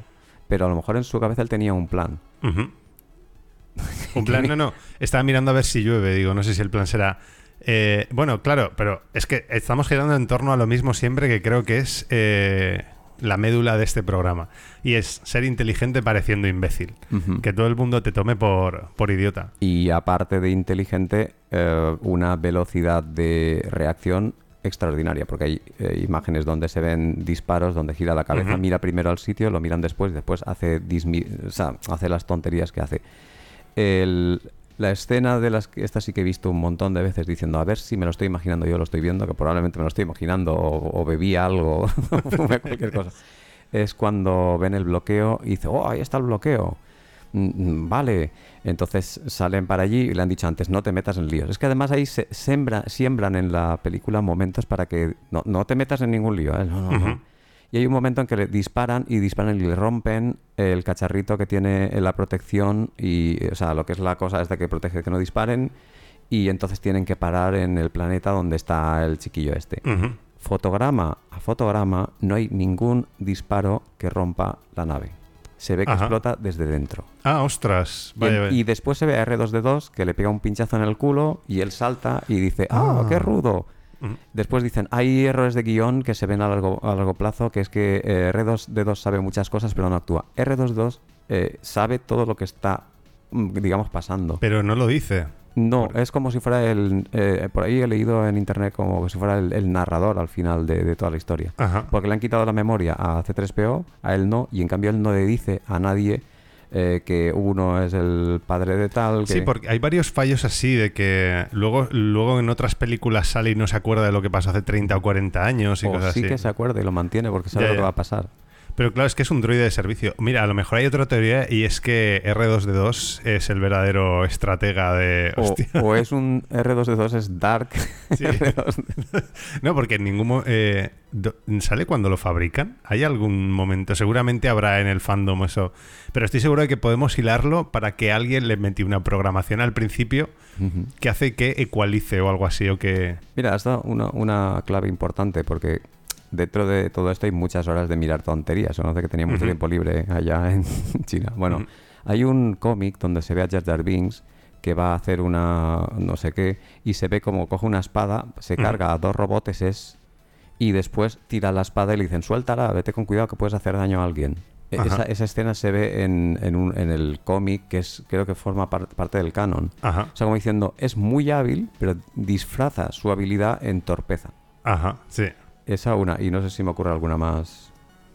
Pero a lo mejor en su cabeza él tenía un plan. Un plan, no, no. Estaba mirando a ver si llueve, digo, no sé si el plan será... eh, bueno, claro, pero es que estamos girando en torno a lo mismo siempre que creo que es eh, la médula de este programa. Y es ser inteligente pareciendo imbécil. Que todo el mundo te tome por, por idiota. Y aparte de inteligente, eh, una velocidad de reacción extraordinaria, porque hay eh, imágenes donde se ven disparos, donde gira la cabeza, mira primero al sitio, lo miran después, después hace, dismi- o sea, hace las tonterías que hace. El- la escena de las que esta sí que he visto un montón de veces diciendo a ver si me lo estoy imaginando yo lo estoy viendo que probablemente me lo estoy imaginando o, o bebí algo o cualquier cosa es cuando ven el bloqueo y dice oh ahí está el bloqueo Vale, entonces salen para allí y le han dicho antes, no te metas en líos. Es que además ahí se sembra- siembran en la película momentos para que no, no te metas en ningún lío. ¿eh? No, no. Y hay un momento en que le disparan y disparan y le rompen el cacharrito que tiene en la protección y, o sea, lo que es la cosa esta que protege que no disparen y entonces tienen que parar en el planeta donde está el chiquillo este. Fotograma a fotograma no hay ningún disparo que rompa la nave. Se ve que Ajá. explota desde dentro. Ah, ostras. Y, Vaya, en- vaya. y después se ve a R2D2 que le pega un pinchazo en el culo y él salta y dice, ¡ah, qué rudo! Ujú. Después dicen, hay errores de guion que se ven a largo, a largo plazo, que es que eh, R2D2 sabe muchas cosas pero no actúa. R2D2 eh, sabe todo lo que está, mm, digamos, pasando. Pero no lo dice. No, es como si fuera el... eh, por ahí he leído en internet como si fuera el, el narrador al final de, de toda la historia. Ajá. Porque le han quitado la memoria a C3PO, a él no, y en cambio él no le dice a nadie eh, que uno es el padre de tal. Que... Sí, porque hay varios fallos así de que luego, luego en otras películas sale y no se acuerda de lo que pasó hace 30 o 40 años y o cosas sí así. que se acuerda y lo mantiene porque sabe Ya, lo que va a pasar. Pero claro, es que es un droide de servicio. Mira, a lo mejor hay otra teoría y es que R2D2 es el verdadero estratega de... O, es un R2D2 es Dark. Sí. R2D2. No, porque en ningún eh, ¿Sale cuando lo fabrican? ¿Hay algún momento? Seguramente habrá en el fandom eso. Pero estoy seguro de que podemos hilarlo para que alguien le metió una programación al principio que hace que ecualice o algo así o que... Mira, has dado una, una clave importante porque dentro de todo esto hay muchas horas de mirar tonterías. Conoce que tenía mucho tiempo libre allá en China. Bueno, hay un cómic donde se ve a Jar Jar Binks que va a hacer una no sé qué y se ve como coge una espada, se carga a dos roboteses y después tira la espada y le dicen suéltala, vete con cuidado que puedes hacer daño a alguien. E-. Esa, esa escena se ve en, en, un- en el cómic que es creo que forma par- parte del canon. Ajá, O sea, como diciendo, es muy hábil, pero disfraza su habilidad en torpeza. ajá, sí. Esa una, y no sé si me ocurre alguna más.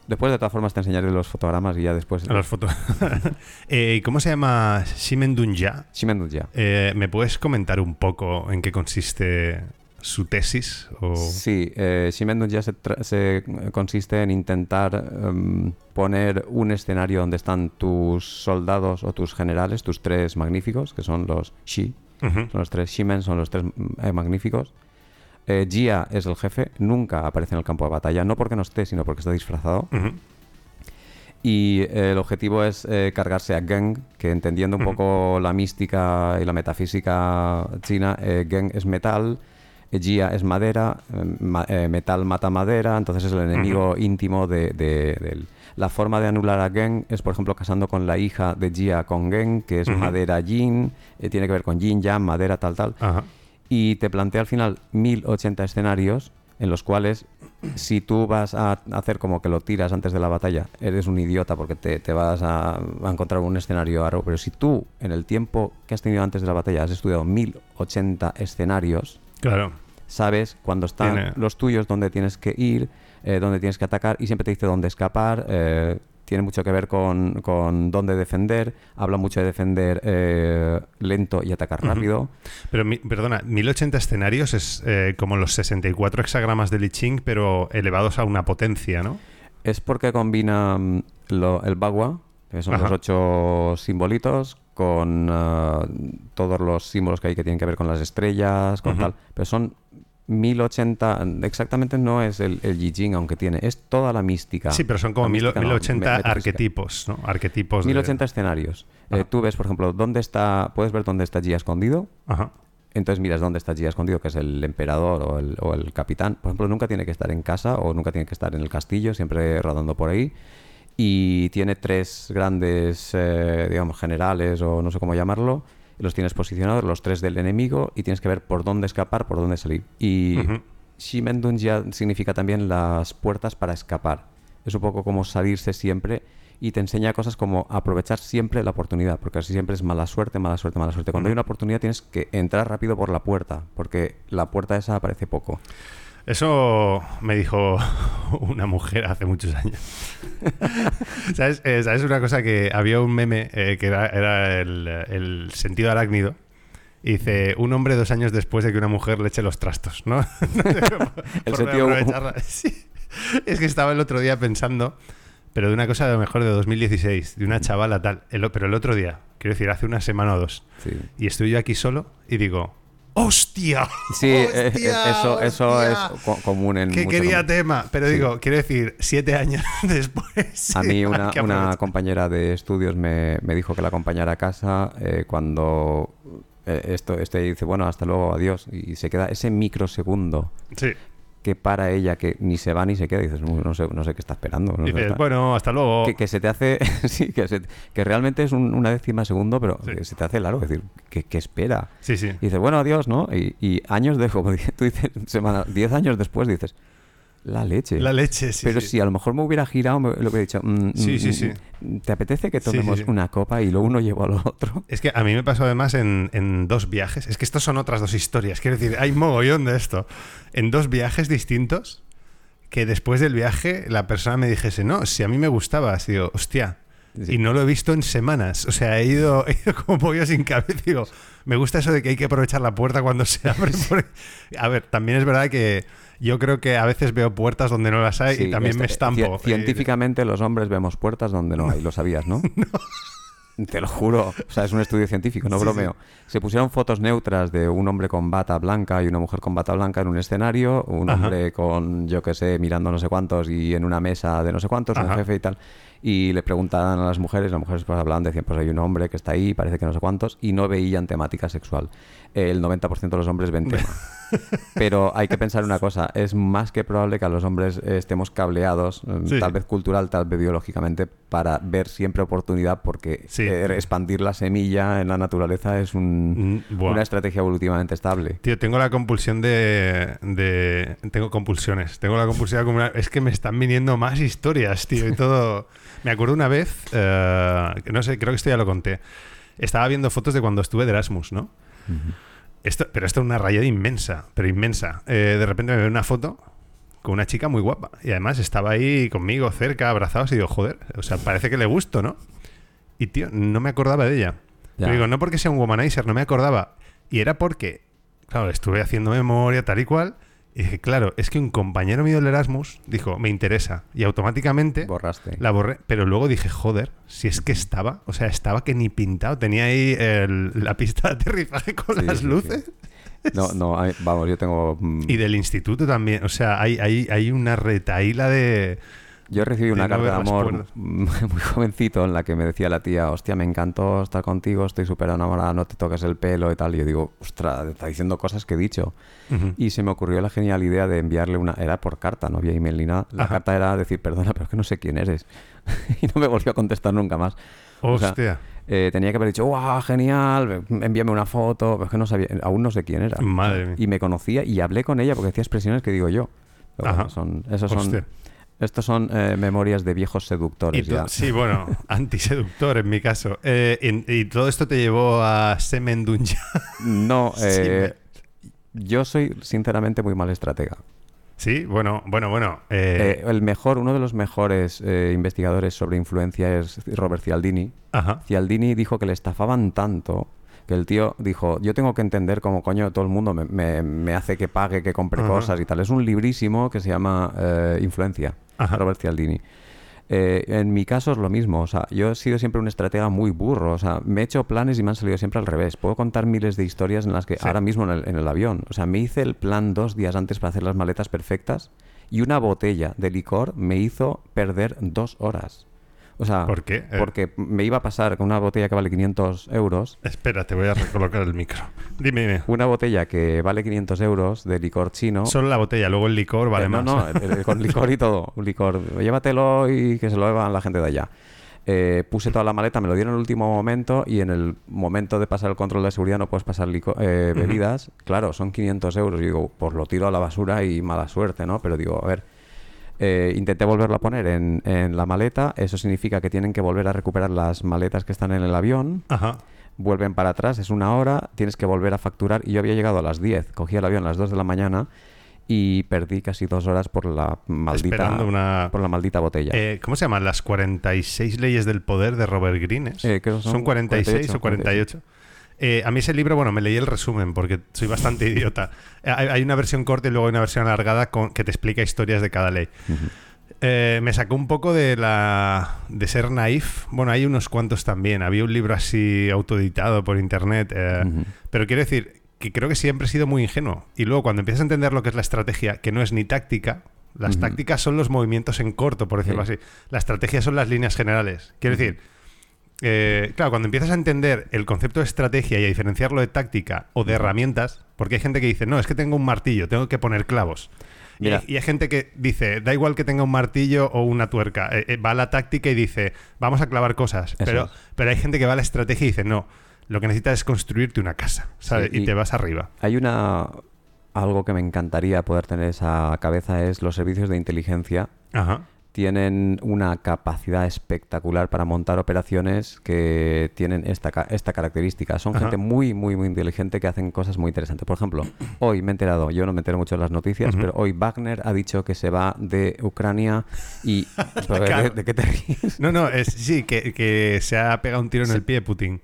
Después, de todas formas, te enseñaré los fotogramas y ya después. Fotos. Eh, ¿Cómo se llama Shimen Dunja? Shimen ya. Eh, ¿Me puedes comentar un poco en qué consiste su tesis? O... Sí, eh, Shimen ya se, se consiste en intentar em, poner un escenario donde están tus soldados o tus generales, tus tres magníficos, que son los Shi, son los tres Shimen, son los tres eh, magníficos. Eh, Jia es el jefe, nunca aparece en el campo de batalla, no porque no esté, sino porque está disfrazado. Y eh, el objetivo es eh, cargarse a Geng, que entendiendo un poco la mística y la metafísica china, eh, Geng es metal, Gia es madera, ma- metal mata madera, entonces es el enemigo íntimo de, de- del- La forma de anular a Gen es, por ejemplo, casando con la hija de Gia con Gen, que es madera yin, eh, tiene que ver con yin, yang, madera, tal, tal. Ajá. Y te plantea al final 1080 escenarios en los cuales si tú vas a hacer como que lo tiras antes de la batalla, eres un idiota porque te, te vas a, a encontrar un escenario raro. Pero si tú, en el tiempo que has tenido antes de la batalla, has estudiado 1080 escenarios, Claro. sabes cuándo están Tiene- los tuyos, dónde tienes que ir, eh, dónde tienes que atacar y siempre te dice dónde escapar. eh, tiene mucho que ver con, con dónde defender. Habla mucho de defender eh, lento y atacar rápido. Pero, mi- perdona, 1080 escenarios es eh, como los 64 hexagramas de Lich King, pero elevados a una potencia, ¿no? Es porque combina mm, lo- el Bagua, que son Ajá. los ocho simbolitos, con ah, todos los símbolos que hay que tienen que ver con las estrellas, con tal. Pero son 1080, exactamente no es el, el Yi Jing, aunque tiene, es toda la mística. Sí, pero son como mil- mística no, 1080 me- metafísica. arquetipos, ¿no? Arquetipos de- 1080 escenarios. Eh, tú ves, por ejemplo, dónde está, puedes ver dónde está Gia escondido. Ajá. Entonces miras dónde está Gia escondido, que es el emperador o el, o el capitán. Por ejemplo, nunca tiene que estar en casa o nunca tiene que estar en el castillo, siempre rodando por ahí. Y tiene tres grandes, eh, digamos, generales o no sé cómo llamarlo. Los tienes posicionados, los tres del enemigo, y tienes que ver por dónde escapar, por dónde salir. Y. Shimendun ya significa también las puertas para escapar. Es un poco como salirse siempre y te enseña cosas como aprovechar siempre la oportunidad, porque así siempre es mala suerte, mala suerte, mala suerte. Cuando hay una oportunidad tienes que entrar rápido por la puerta, porque la puerta esa aparece poco. Eso me dijo una mujer hace muchos años. ¿Sabes? Eh, ¿Sabes una cosa? Que había un meme eh, que era, era el, el sentido arácnido. Y dice, un hombre dos años después de que una mujer le eche los trastos, ¿no? El Por sentido-. Sí. Es que estaba el otro día pensando, pero de una cosa a lo mejor de 2016, de una chavala tal. El pero el otro día, quiero decir, hace una semana o dos. Sí. Y estoy yo aquí solo y digo, ¡hostia! Sí, eh, ¡Hostia! eso, eso es común en que quería tema, pero Sí. digo, quiero decir, siete años después. A mí una, compañera de estudios me, me dijo que la acompañara a casa eh, cuando eh, esto este dice, bueno, hasta luego, adiós. Y se queda ese microsegundo Sí. Que para ella, que ni se va ni se queda. Y dices, "Uh, no sé, no sé qué está esperando. no Dices, está- bueno, hasta luego. que, que se te hace, sí, que, se- que realmente es un- una décima segundo, pero Sí. que se te hace largo. Es decir, que espera. Sí, sí. Y dices, bueno, adiós, ¿no? Y, y años de, como tú dices, semana, diez años después dices, la leche. La leche, sí. Pero sí. si a lo mejor me hubiera girado, me, lo hubiera dicho, mm, Sí, mm, sí, sí. mm, ¿te apetece que Sí, sí, tomemos sí. una copa y lo uno llevo al otro? Es que a mí me pasó además en, en dos viajes. Es que estos son otras dos historias. Quiero decir, hay mogollón de esto. En dos viajes distintos, que después del viaje la persona me dijese, no, si a mí me gustaba. Así digo, hostia. Sí. Y no lo he visto en semanas. O sea, he ido, he ido como pollo sin cabeza. Digo, me gusta eso de que hay que aprovechar la puerta cuando se abre. porque- A ver, también es verdad que yo creo que a veces veo puertas donde no las hay Sí, y también este- me estampo. ci- Científicamente los hombres vemos puertas donde no hay, lo sabías, ¿no? Te lo juro, o sea, es un estudio científico, no Sí, bromeo. Se pusieron fotos neutras de un hombre con bata blanca y una mujer con bata blanca en un escenario, un Ajá. hombre con, yo qué sé, mirando no sé cuántos y en una mesa de no sé cuántos, un jefe y tal. Y le preguntaban a las mujeres, las mujeres pues hablaban, decían, pues hay un hombre que está ahí, parece que no sé cuántos, y no veían temática sexual. El 90% de los hombres ven tema. Pero hay que pensar una cosa, es más que probable que a los hombres eh, estemos cableados, eh, Sí. tal vez cultural, tal vez biológicamente, para ver siempre oportunidad, porque Sí. eh, expandir la semilla en la naturaleza es un- Mm, una estrategia evolutivamente estable. Tío, tengo la compulsión de, de- Tengo compulsiones. Tengo la compulsión acumulada. Es que me están viniendo más historias, tío, y todo. Me acuerdo una vez, que no sé, creo que esto ya lo conté. Estaba viendo fotos de cuando estuve de Erasmus, ¿no? Esto, pero esto es una rayada inmensa, pero inmensa. Eh, de repente me veo una foto con una chica muy guapa. Y además estaba ahí conmigo, cerca, abrazados, y digo, joder, o sea, parece que le gusto, ¿no? Y tío, no me acordaba de ella. Pero digo, no porque sea un womanizer, no me acordaba. Y era porque, claro, estuve haciendo memoria, tal y cual. Y dije, claro, es que un compañero mío del Erasmus dijo, me interesa. Y automáticamente Borraste. la borré. Pero luego dije, joder, si es que estaba, o sea, estaba que ni pintado. Tenía ahí el- la pista de aterrizaje con Sí, las sí, sí. luces. No, no, hay- vamos, yo tengo... mm, Y del instituto también. O sea, hay, hay, hay una retaíla de, Yo recibí una carta de amor muy jovencito en la que me decía la tía, hostia, me encantó estar contigo, estoy súper enamorada, no te toques el pelo y tal. Y yo digo, ostras, está diciendo cosas que he dicho. Ujú. Y se me ocurrió la genial idea de enviarle una... Era por carta, no había email ni nada. La Ajá. carta era decir, perdona, pero es que no sé quién eres. y no me volvió a contestar nunca más. O sea, Hostia. eh, tenía que haber dicho, ¡guau, genial! Envíame una foto. Pero es que no sabía, aún no sé quién era. Madre mía. Y me conocía y hablé con ella porque decía expresiones que digo yo. Pero Ajá. bueno, son, esos son, Hostia. Estos son eh, memorias de viejos seductores ya. sí, bueno, antiseductor en mi caso. Eh, y, y todo esto te llevó a Semen Dunja. No, Sí, eh, yo soy sinceramente muy mal estratega. sí, bueno, bueno, bueno. eh, el mejor, uno de los mejores investigadores sobre influencia es Robert Cialdini. ajá. Cialdini dijo que le estafaban tanto que el tío dijo, yo tengo que entender cómo coño todo el mundo me, me- me hace que pague, que compre Ajá. cosas y tal. Es un librísimo que se llama eh, Influencia, Ajá. Robert Cialdini. Eh, en mi caso es lo mismo, o sea, yo he sido siempre un estratega muy burro, o sea, me he hecho planes y me han salido siempre al revés. Puedo contar miles de historias en las que ahora mismo en el, en el avión, o sea, me hice el plan dos días antes para hacer las maletas perfectas y una botella de licor me hizo perder dos horas. O sea, ¿Por qué? Eh. porque me iba a pasar con una botella que vale 500 euros, Espera, te voy a recolocar el micro. Dime, dime. una botella que vale 500 euros de licor chino. Solo la botella, luego el licor vale Eh, no, más. no, el- con licor y todo. Un licor, llévatelo y que se lo beban la gente de allá. Eh, puse toda la maleta, me lo dieron en el último momento y en el momento de pasar el control de seguridad no puedes pasar lico- eh, bebidas. Claro, son 500 euros. Yo digo, pues lo tiro a la basura y mala suerte, ¿no? Pero digo, a ver, eh, intenté volverlo a poner en, en la maleta. Eso significa que tienen que volver a recuperar las maletas que están en el avión Ajá. vuelven para atrás, es una hora, tienes que volver a facturar. Y yo había llegado a las 10, cogí el avión a las 2 de la mañana y perdí casi dos horas por la maldita, una- por la maldita botella. Eh, ¿Cómo se llaman? Las 46 leyes del poder de Robert Greene. Eh, que son 46 o 48. Eh, a mí ese libro, bueno, me leí el resumen porque soy bastante idiota. Hay, hay una versión corta y luego hay una versión alargada con, que te explica historias de cada ley. Eh, me sacó un poco de la de ser naif. Bueno, hay unos cuantos también. Había un libro así autoeditado por internet. eh. Pero quiero decir que creo que siempre he sido muy ingenuo. Y luego cuando empiezas a entender lo que es la estrategia, que no es ni táctica, las tácticas son los movimientos en corto, por decirlo Sí. así. La estrategia son las líneas generales. Quiero decir, eh, claro, cuando empiezas a entender el concepto de estrategia y a diferenciarlo de táctica o de herramientas, porque hay gente que dice, no, es que tengo un martillo, tengo que poner clavos. Y- Mira. Y, hay gente que dice, da igual que tenga un martillo o una tuerca, eh, eh, va a la táctica y dice, vamos a clavar cosas. Eso Pero, es. pero hay gente que va a la estrategia y dice, no, lo que necesitas es construirte una casa, ¿sabes? Sí, y, y- te vas arriba. Hay una algo que me encantaría poder tener en esa cabeza es los servicios de inteligencia Ajá. Tienen una capacidad espectacular para montar operaciones que tienen esta, esta característica. Son Ajá. gente muy, muy, muy inteligente que hacen cosas muy interesantes. Por ejemplo, hoy me he enterado, yo no me entero mucho de las noticias, pero hoy Wagner ha dicho que se va de Ucrania y... ¿de, qué te ríes? No, no, es, sí, que, que se ha pegado un tiro en Sí. el pie Putin.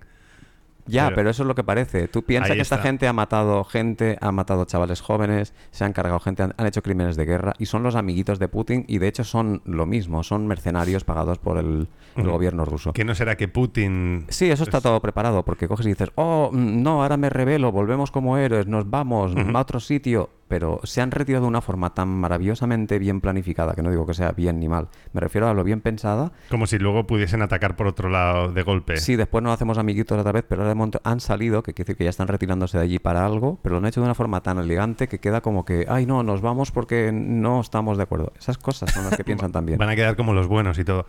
Ya, Pero- pero, eso es lo que parece. Tú piensas que esta gente ha matado gente, ha matado chavales jóvenes, se han cargado gente, han, han hecho crímenes de guerra y son los amiguitos de Putin y de hecho son lo mismo, son mercenarios pagados por el, gobierno ruso. Que no será que Putin... Sí, eso está es- todo preparado porque coges y dices, oh, mm, no, ahora me revelo, volvemos como héroes, nos vamos a otro sitio. Pero se han retirado de una forma tan maravillosamente bien planificada, que no digo que sea bien ni mal, me refiero a lo bien pensada. Como si luego pudiesen atacar por otro lado de golpe. Sí, después nos hacemos amiguitos otra vez, pero ahora de momento han salido, que quiere decir que ya están retirándose de allí para algo, pero lo han hecho de una forma tan elegante que queda como que, ay, no, nos vamos porque no estamos de acuerdo. Esas cosas son las que piensan también. Van a quedar como los buenos y todo.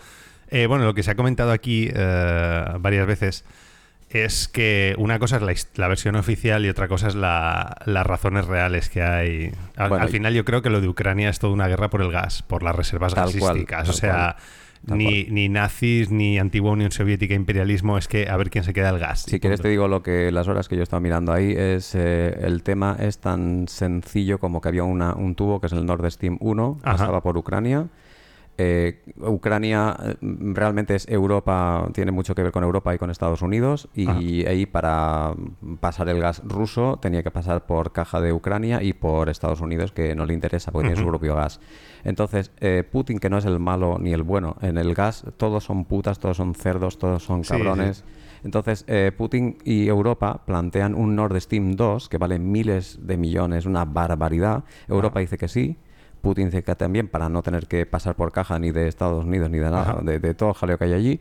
Eh, bueno, lo que se ha comentado aquí eh, varias veces es que una cosa es la, la versión oficial y otra cosa es la- las razones reales que hay. Al, Bueno, al y- final yo creo que lo de Ucrania es toda una guerra por el gas, por las reservas cual, gasísticas. o sea, cual, ni, ni nazis, ni antigua Unión Soviética, imperialismo, es que a ver quién se queda el gas. Si quieres te digo lo que las horas que yo he estado mirando ahí es eh, el tema es tan sencillo como que había una- un tubo que es el Nord Stream 1, Ajá. pasaba por Ucrania. Eh, Ucrania eh, realmente es Europa, tiene mucho que ver con Europa y con Estados Unidos y Ajá. ahí para pasar el gas ruso tenía que pasar por caja de Ucrania y por Estados Unidos que no le interesa porque tiene su propio gas. Entonces, eh, Putin, que no es el malo ni el bueno, en el gas todos son putas, todos son cerdos, todos son Sí, cabrones. Entonces, eh, Putin y Europa plantean un Nord Stream 2 que vale miles de millones, una barbaridad. Europa dice que sí. Putin dice que también para no tener que pasar por caja ni de Estados Unidos ni de nada, de, de todo el jaleo que hay allí.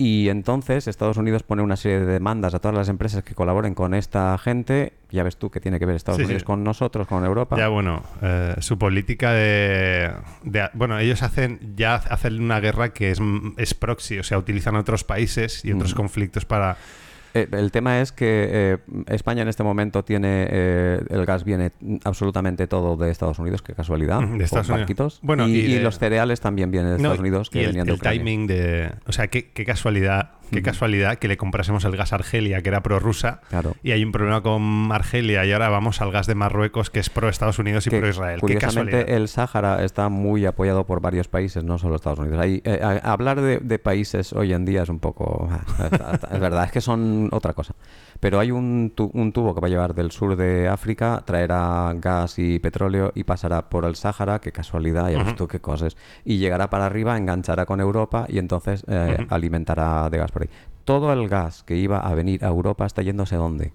Y entonces Estados Unidos pone una serie de demandas a todas las empresas que colaboren con esta gente. Ya ves tú que tiene que ver Estados Sí, Unidos sí. con nosotros, con Europa. Ya bueno, eh, su política de, de- Bueno, ellos hacen ya hacen una guerra que es, es proxy, o sea, utilizan otros países y otros Mm. conflictos para... Eh, el tema es que eh, España en este momento tiene eh, el gas viene absolutamente todo de Estados Unidos, qué casualidad, de Estados Unidos. Bueno, y, y y de- los cereales también vienen de No, Estados Unidos que y el, venían de el timing de... O sea, qué, qué casualidad, qué casualidad que le comprásemos el gas a Argelia, que era prorrusa, Claro. y hay un problema con Argelia y ahora vamos al gas de Marruecos, que es pro Estados Unidos y Que, pro Israel. Qué casualidad. el Sáhara está muy apoyado por varios países, no solo Estados Unidos. Hay, eh, hablar de, de países hoy en día es un poco... es verdad, es que son otra cosa. Pero hay un, tu- un tubo que va a llevar del sur de África, traerá gas y petróleo y pasará por el Sáhara, qué casualidad, ya ves tú qué cosas. Y llegará para arriba, enganchará con Europa y entonces eh, alimentará de gas por ahí. Todo el gas que iba a venir a Europa está yéndose dónde?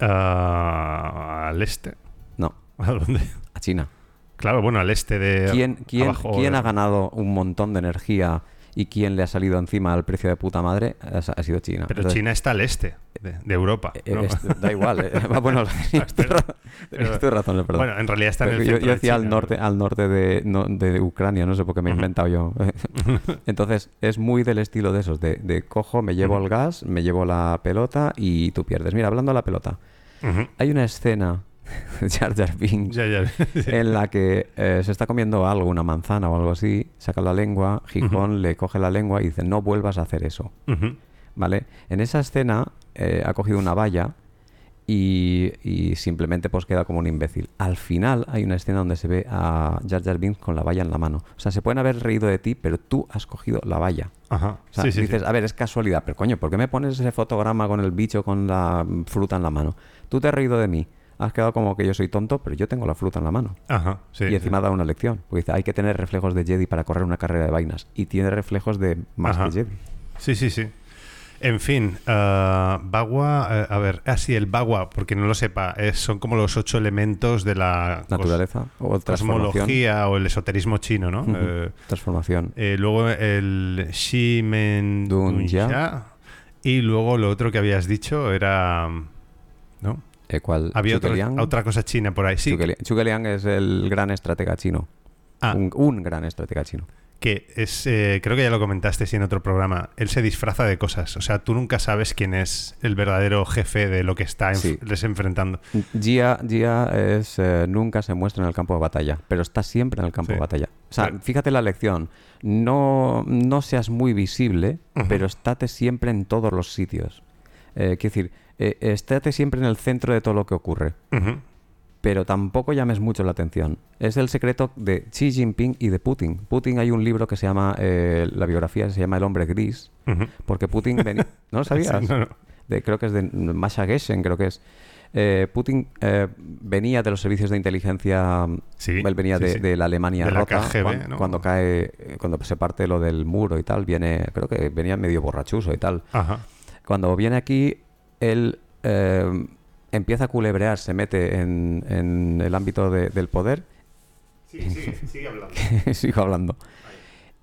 Ah, al este. No, ¿A dónde? a China. Claro, bueno, al este de... ¿Quién, quién, abajo quién de- ha ganado un montón de energía y quién le ha salido encima al precio de puta madre? Ha, sido China. Pero Entonces, China está al este de, de Europa. eh, ¿no? es- da igual. eh. bueno, tenías ra- pero- tenías tú razón, verdad. Bueno, en realidad está en el yo, yo de decía al norte, ¿no? al norte de, no, de Ucrania, no sé por qué me he inventado yo. Entonces, es muy del estilo de esos, de, de cojo, me llevo el gas, me llevo la pelota y tú pierdes. Mira, hablando de la pelota, hay una escena Jar Jar Binks en la que eh, se está comiendo algo, una manzana o algo así, saca la lengua, Gijón le coge la lengua y dice, no vuelvas a hacer eso. ¿vale? En esa escena eh, ha cogido una valla y, y simplemente pues queda como un imbécil. Al final hay una escena donde se ve a Jar Jar Binks con la valla en la mano. O sea, se pueden haber reído de ti, pero tú has cogido la valla. Ajá. O sea, sí, sí, dices, sí. a ver, es casualidad, pero coño, ¿por qué me pones ese fotograma con el bicho con la fruta en la mano? Tú te has reído de mí. Has quedado como que yo soy tonto, pero yo tengo la fruta en la mano. Ajá, sí. y encima da una lección. Porque dice, hay que tener reflejos de Jedi para correr una carrera de vainas. Y tiene reflejos de más Ajá. que Jedi. Sí, sí, sí. En fin, ah, Bagua, eh, a ver, ah, sí, el Bagua, porque no lo sepa, es- son como los ocho elementos de la Naturaleza o cosmología o el esoterismo chino, ¿no? Eh, Transformación. eh, luego el Shimen Dunya. y luego lo otro que habías dicho era, ¿no? Eh, ¿cuál? Había otro- otra cosa china por ahí, sí. Zhuge Liang. Es el gran estratega chino. Ah, Un, un gran estratega chino. que es, eh, creo que ya lo comentaste sí, en otro programa, él se disfraza de cosas, o sea, tú nunca sabes quién es el verdadero jefe de lo que está Sí. les enfrentando. Jia, Jia es, eh, nunca se muestra en el campo de batalla, pero está siempre en el campo Sí. de batalla. O sea, fíjate la lección. No, no seas muy visible, pero estate siempre en todos los sitios. Eh, quiero decir, eh, estate siempre en el centro de todo lo que ocurre, pero tampoco llames mucho la atención. Es el secreto de Xi Jinping y de Putin. Putin hay un libro que se llama, eh, la biografía se llama El hombre gris, porque Putin venía... ¿No lo sabías? Sí, no, no. de, creo que es de Masha Geshen, creo que es. Eh, Putin eh, venía de los servicios de inteligencia, Sí, él venía sí, de, sí. de la Alemania De la rota, KGB, cuan- ¿no? cuando cae, cuando se parte lo del muro y tal, viene, creo que venía medio borrachuzo y tal. Ajá. Cuando viene aquí, él eh, empieza a culebrear, se mete en, en el ámbito de- del poder Sí, sigue, sigue hablando. sigo hablando.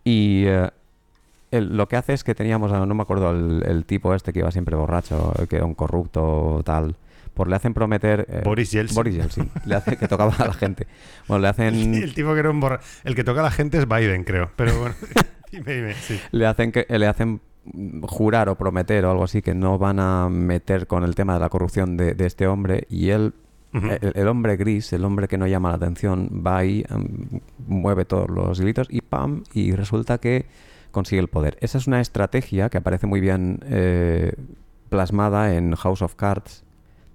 Y eh, él- lo que hace es que teníamos, no me acuerdo, el, el tipo este que iba siempre borracho, que era un corrupto tal. Pues le hacen prometer. eh, Boris Yeltsin. Boris Yeltsin. Le hace que tocaba a la gente. Bueno, le hacen. El tipo que era un borra... El que toca a la gente es Biden, creo. Pero bueno, dime, dime. Sí. le hacen que le hacen jurar o prometer o algo así que no van a meter con el tema de la corrupción de, de este hombre y él el hombre gris el hombre que no llama la atención va ahí em, mueve todos los hilitos y pam y resulta que consigue el poder esa es una estrategia que aparece muy bien eh, plasmada en House of Cards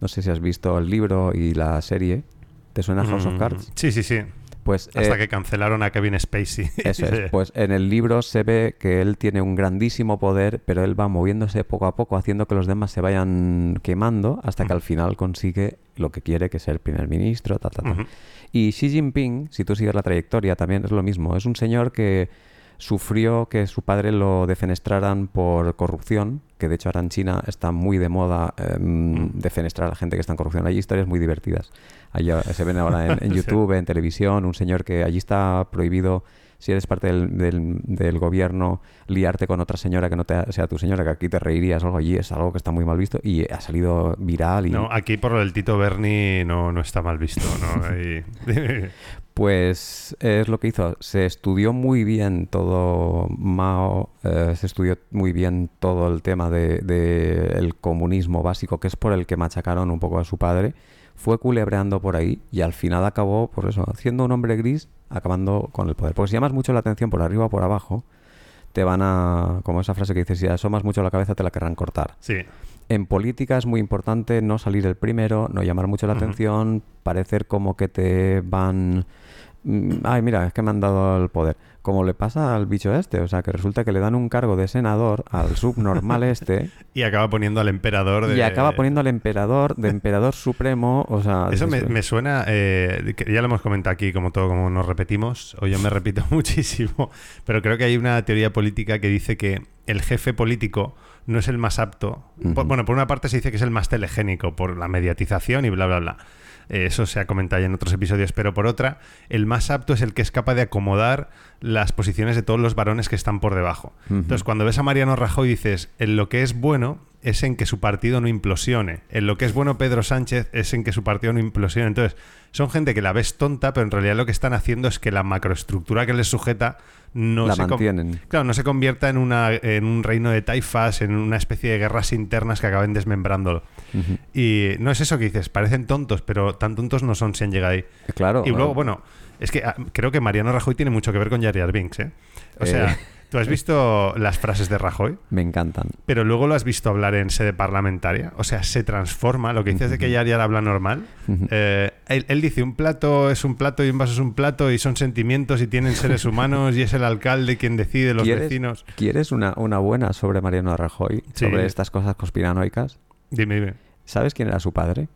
no sé si has visto el libro y la serie ¿te suena House of Mm, Cards? Sí, sí, sí. Pues Hasta eh, que cancelaron a Kevin Spacey. eso es. Pues en el libro se ve que él tiene un grandísimo poder, pero él va moviéndose poco a poco, haciendo que los demás se vayan quemando hasta que al final consigue lo que quiere, que es ser primer ministro, ta, ta, ta. Y Xi Jinping, si tú sigues la trayectoria, también es lo mismo. Es un señor que sufrió que su padre lo defenestraran por corrupción, que de hecho ahora en China está muy de moda em, defenestrar a la gente que está en corrupción. Hay historias muy divertidas. Ya se ven ahora en. YouTube, en televisión, un señor que allí está prohibido, si eres parte del, del- del gobierno, liarte con otra señora que no te, sea tu señora, que aquí te reirías o algo allí, es algo que está muy mal visto y ha salido viral y... No, aquí por el Tito Berni no, no está mal visto, ¿no? Ahí- Pues es lo que hizo. Se estudió muy bien todo Mao, eh, se estudió muy bien todo el tema del de, el comunismo básico, que es por el que machacaron un poco a su padre. Fue culebreando por ahí y al final acabó, por eso, siendo un hombre gris, acabando con el poder. Porque si llamas mucho la atención por arriba o por abajo, te van a, como esa frase que dice, si asomas mucho la cabeza te la querrán cortar. Sí. En política es muy importante no salir el primero, no llamar mucho la atención, parecer como que te van... mm, Ay, mira, es que me han dado el poder. Como le pasa al bicho este, o sea, que resulta que le dan un cargo de senador al subnormal este Y acaba poniendo al emperador de... y acaba poniendo al emperador de emperador supremo, o sea... Eso me, suena, eh, que ya lo hemos comentado aquí, como todo, como nos repetimos, o yo me repito muchísimo, pero creo que hay una teoría política que dice que el jefe político no es el más apto. Por- bueno, por una parte se dice que es el más telegénico por la mediatización y bla, bla, bla. Eh, Eso se ha comentado ya en otros episodios, pero por otra, el más apto es el que es capaz de acomodar las posiciones de todos los varones que están por debajo. Entonces, cuando ves a Mariano Rajoy dices, en lo que es bueno es en que su partido no implosione. En lo que es bueno Pedro Sánchez es en que su partido no implosione. Entonces, son gente que la ves tonta, pero en realidad lo que están haciendo es que la macroestructura que les sujeta no La se mantienen. Claro, no se convierta en, una, en un reino de taifas, en una especie de guerras internas que acaben desmembrándolo. Y no es eso que dices, parecen tontos, pero tan tontos no son si han llegado ahí. Claro. Y luego, bueno, es que ah, creo que Mariano Rajoy tiene mucho que ver con Jar Binks, ¿eh? O sea, Eh. tú has visto las frases de Rajoy, Me encantan. pero luego lo has visto hablar en sede parlamentaria. O sea, se transforma. Lo que dices de que Jar Jar habla normal. Eh, él, él dice, un plato es un plato y un vaso es un plato y son sentimientos y tienen seres humanos y es el alcalde quien decide, los ¿Quieres- vecinos. ¿Quieres una, una buena sobre Mariano Rajoy? Sí. Sobre estas cosas conspiranoicas. Dime, dime. ¿Sabes quién era su padre?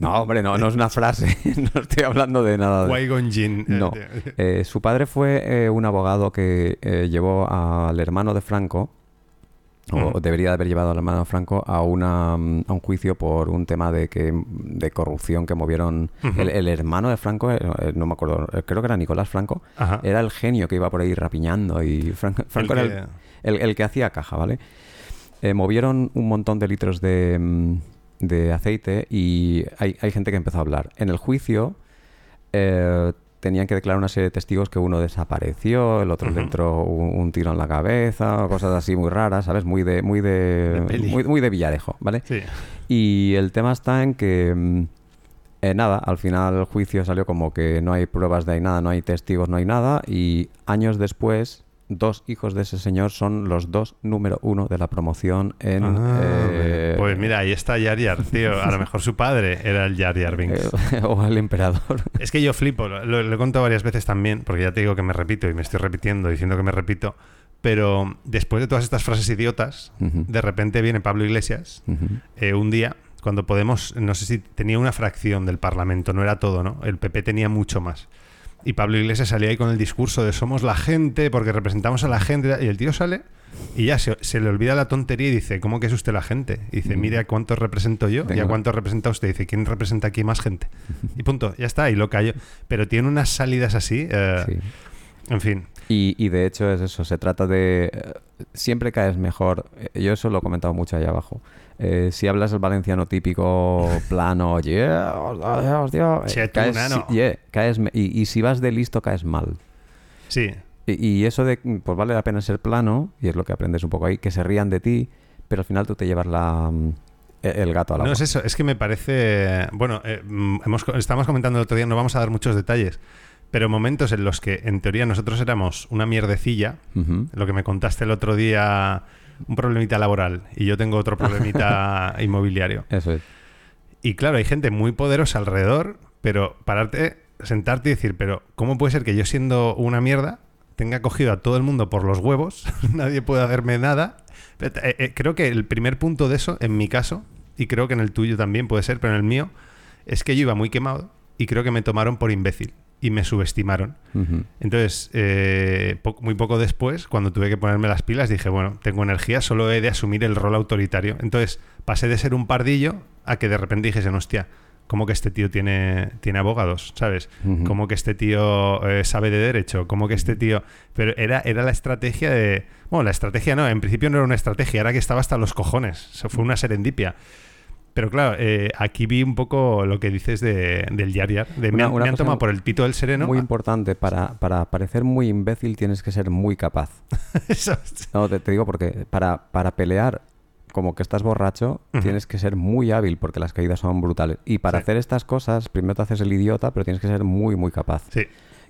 No, hombre, no, no es una frase. no estoy hablando de nada. de- Jinn. eh, No. Eh, su padre fue eh, un abogado que eh, llevó al hermano de Franco, o Ujú. debería de haber llevado al hermano de Franco a, una, a un juicio por un tema de que de corrupción que movieron. El, el hermano de Franco, no me acuerdo, creo que era Nicolás Franco, Ajá. era el genio que iba por ahí rapiñando y Franco, Franco El era que- el, que hacía caja, ¿vale? Movieron un montón de litros de, mm, de aceite y hay, hay gente que empezó a hablar. En el juicio eh, tenían que declarar una serie de testigos que uno desapareció, el otro le Ujú. entró un, un tiro en la cabeza, o cosas así muy raras, ¿sabes? Muy de, muy de, De peli. muy, muy de Villarejo, ¿vale? Sí. Y el tema está en que mm, eh, nada, al final el juicio salió como que no hay pruebas de ahí nada, no hay testigos, no hay nada. Y años después, dos hijos de ese señor son los dos número uno de la promoción en... Ah, eh, pues mira, ahí está Jar Jar, tío. A lo mejor su padre era el Jar Binks. eh, o el emperador. Es que yo flipo, lo, lo he contado varias veces también, porque ya te digo que me repito y me estoy repitiendo diciendo que me repito, pero después de todas estas frases idiotas, de repente viene Pablo Iglesias eh, un día, cuando Podemos, no sé si tenía una fracción del Parlamento, no era todo, ¿no? El PP tenía mucho más. Y Pablo Iglesias salía ahí con el discurso de somos la gente, porque representamos a la gente, y el tío sale y ya se, se le olvida la tontería y dice, ¿cómo que es usted la gente? Y dice, mire a cuántos represento yo y a cuántos representa usted. Y dice, ¿quién representa aquí más gente? Y punto, ya está, y lo callo. Pero tiene unas salidas así, eh, Sí. en fin. Y, y de hecho es eso, se trata de... eh, siempre caes mejor, eh, yo eso lo he comentado mucho ahí abajo. Eh, si hablas el valenciano típico, plano, yeah, hostia, hostia, eh, Che, caes, nano. yeah, caes y, y si vas de listo caes mal. Sí, Y, eso de, pues vale la pena ser plano, y es lo que aprendes un poco ahí, que se rían de ti, pero al final tú te llevas la, mm, e- el gato a la No es eso, es que me parece. Bueno, eh, mm, hemos, estamos comentando el otro día, no vamos a dar muchos detalles, pero momentos en los que en teoría nosotros éramos una mierdecilla, lo que me contaste el otro día, un problemita laboral, y yo tengo otro problemita inmobiliario. Eso es. Y claro, hay gente muy poderosa alrededor, pero pararte, sentarte y decir, pero ¿cómo puede ser que yo siendo una mierda tenga cogido a todo el mundo por los huevos, nadie puede hacerme nada? Pero, eh, eh, creo que el primer punto de eso, en mi caso, y creo que en el tuyo también puede ser, pero en el mío, es que yo iba muy quemado y creo que me tomaron por imbécil. Y me subestimaron. Entonces, eh, po- muy poco después, cuando tuve que ponerme las pilas, dije, bueno, tengo energía, solo he de asumir el rol autoritario. Entonces, pasé de ser un pardillo a que de repente dijesen, hostia, ¿cómo que este tío tiene, tiene abogados? ¿Sabes? Ujú. ¿Cómo que este tío eh, sabe de derecho? ¿Cómo que este tío...? Pero era, era la estrategia de... Bueno, la estrategia no, en principio no era una estrategia, era que estaba hasta los cojones. Eso fue una serendipia. Pero claro, eh, aquí vi un poco lo que dices de, del Yar Yar. De, Una- me han tomado por el pito del sereno. Muy importante, para, para parecer muy imbécil tienes que ser muy capaz. No, te, te digo porque para, para pelear como que estás borracho, tienes que ser muy hábil porque las caídas son brutales. Y para Sí. hacer estas cosas, primero te haces el idiota, pero tienes que ser muy, muy capaz. Sí.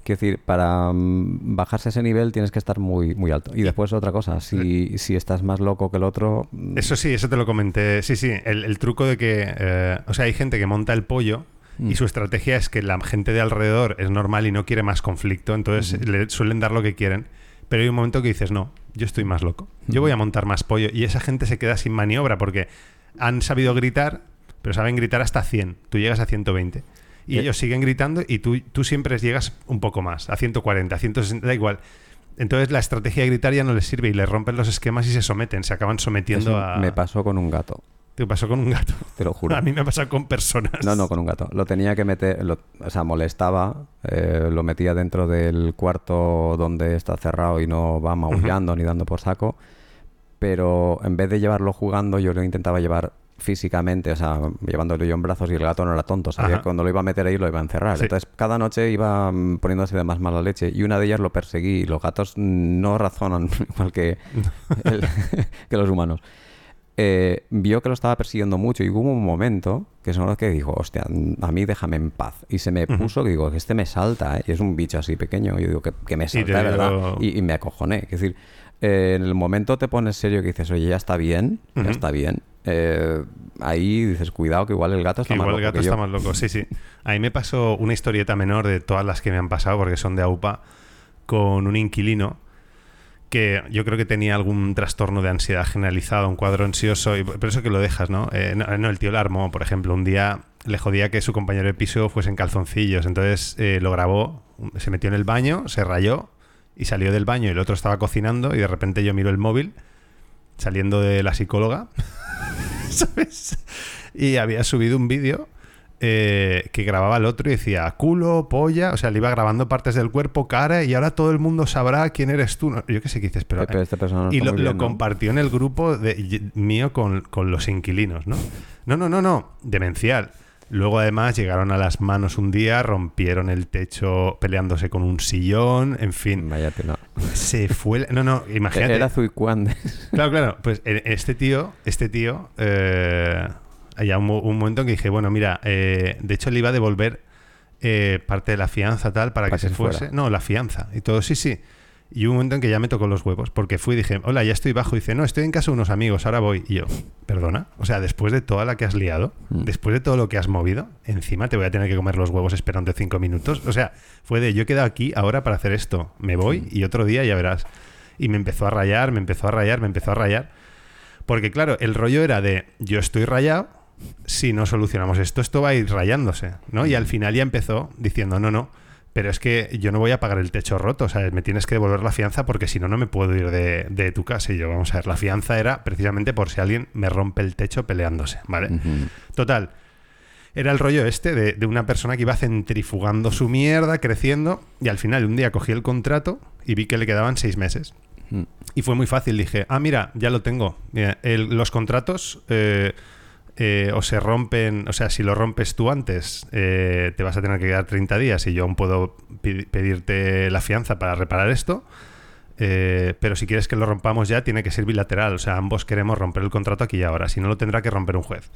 Quiero decir, para mm, bajarse ese nivel tienes que estar muy, muy alto. Y después otra cosa, si, si estás más loco que el otro... mm, Eso sí, eso te lo comenté. Sí, sí, el, el truco de que, eh, o sea, hay gente que monta el pollo Mm. y su estrategia es que la gente de alrededor es normal y no quiere más conflicto, entonces le suelen dar lo que quieren. Pero hay un momento que dices, no, yo estoy más loco, yo voy a montar más pollo y esa gente se queda sin maniobra porque han sabido gritar, pero saben gritar hasta 100, tú llegas a 120. Y Eh. ellos siguen gritando y tú, tú siempre llegas un poco más, a 140, a 160, da igual. Entonces la estrategia de gritar ya no les sirve y les rompen los esquemas y se someten, se acaban sometiendo eso a... me pasó con un gato, Te pasó con un gato. te lo juro. A mí me ha pasado con personas. No, no, con un gato. Lo tenía que meter, lo- o sea, molestaba, eh, lo metía dentro del cuarto donde está cerrado y no va maullando ni dando por saco, pero en vez de llevarlo jugando, yo lo intentaba llevar físicamente, o sea, llevándolo yo en brazos y el gato no era tonto, sabía Ajá. que cuando lo iba a meter ahí lo iba a encerrar. Sí. Entonces, cada noche iba mm, poniéndose de más mala leche y una de ellas lo perseguí y los gatos no razonan igual que, el- que los humanos eh, vio que lo estaba persiguiendo mucho y hubo un momento que son los que dijo, hostia, a mí déjame en paz. Y se me puso, que digo, que este me salta, ¿eh? y es un bicho así pequeño, y yo digo, que, que me salta, de ¿verdad? dio- Y, y me acojoné. Es decir, eh, en el momento te pones serio que dices, oye, ya está bien, ya está bien. Eh, ahí dices, cuidado, que igual el gato está Que más igual el loco gato que yo". está más loco, sí, sí. A mí me pasó una historieta menor de todas las que me han pasado, porque son de AUPA, con un inquilino que yo creo que tenía algún trastorno de ansiedad generalizado, un cuadro ansioso, y por eso que lo dejas, ¿no? Eh, no, no, el tío la armó, por ejemplo, un día le jodía que su compañero de piso fuese en calzoncillos, entonces eh, lo grabó, se metió en el baño, se rayó y salió del baño y el otro estaba cocinando y de repente yo miro el móvil saliendo de la psicóloga, ¿sabes? Y había subido un vídeo eh, que grababa el otro y decía culo, polla, o sea, le iba grabando partes del cuerpo, cara, y ahora todo el mundo sabrá quién eres tú. No, yo qué sé qué dices, pero... Pero esta persona no y lo, compartió en el grupo de, mío con, con los inquilinos, ¿no? No, no, no, no, demencial. Luego además llegaron a las manos un día, rompieron el techo peleándose con un sillón, en fin. Vaya tela. Se fue... No, no, imagínate. Era Zuicuande. Claro, claro. Pues e- este tío, este tío, eh, ya un, un momento en que dije, bueno, mira, eh, de hecho le iba a devolver eh, parte de la fianza tal para, Para que que se se fuese. fuera. No, la fianza. Y todo, sí, sí. Y un momento en que ya me tocó los huevos, porque fui y dije, hola, ya estoy bajo. Y dice, no, estoy en casa de unos amigos, ahora voy. Y yo, perdona. O sea, después de toda la que has liado, Mm. después de todo lo que has movido, encima te voy a tener que comer los huevos esperando cinco minutos. O sea, fue de, yo he quedado aquí ahora para hacer esto. Me voy y otro día ya verás. Y me empezó a rayar, me empezó a rayar, me empezó a rayar. Porque claro, el rollo era de, yo estoy rayado, si no solucionamos esto, esto va a ir rayándose, ¿no? Y al final ya empezó diciendo, no, no, pero es que yo no voy a pagar el techo roto, o sea, me tienes que devolver la fianza porque si no, no me puedo ir de, de tu casa. Y yo, vamos a ver, la fianza era precisamente por si alguien me rompe el techo peleándose, ¿vale? Total. Era el rollo este de, de una persona que iba centrifugando su mierda, creciendo, y al final un día cogí el contrato y vi que le quedaban seis meses. Y fue muy fácil, dije, ah, mira, ya lo tengo. Mira, el- los contratos eh, eh, o se rompen, o sea, si lo rompes tú antes, eh, te vas a tener que quedar 30 días y yo aún puedo pedirte la fianza para reparar esto. Eh, pero si quieres que lo rompamos ya, tiene que ser bilateral. O sea, ambos queremos romper el contrato aquí y ahora. Si no, lo tendrá que romper un juez.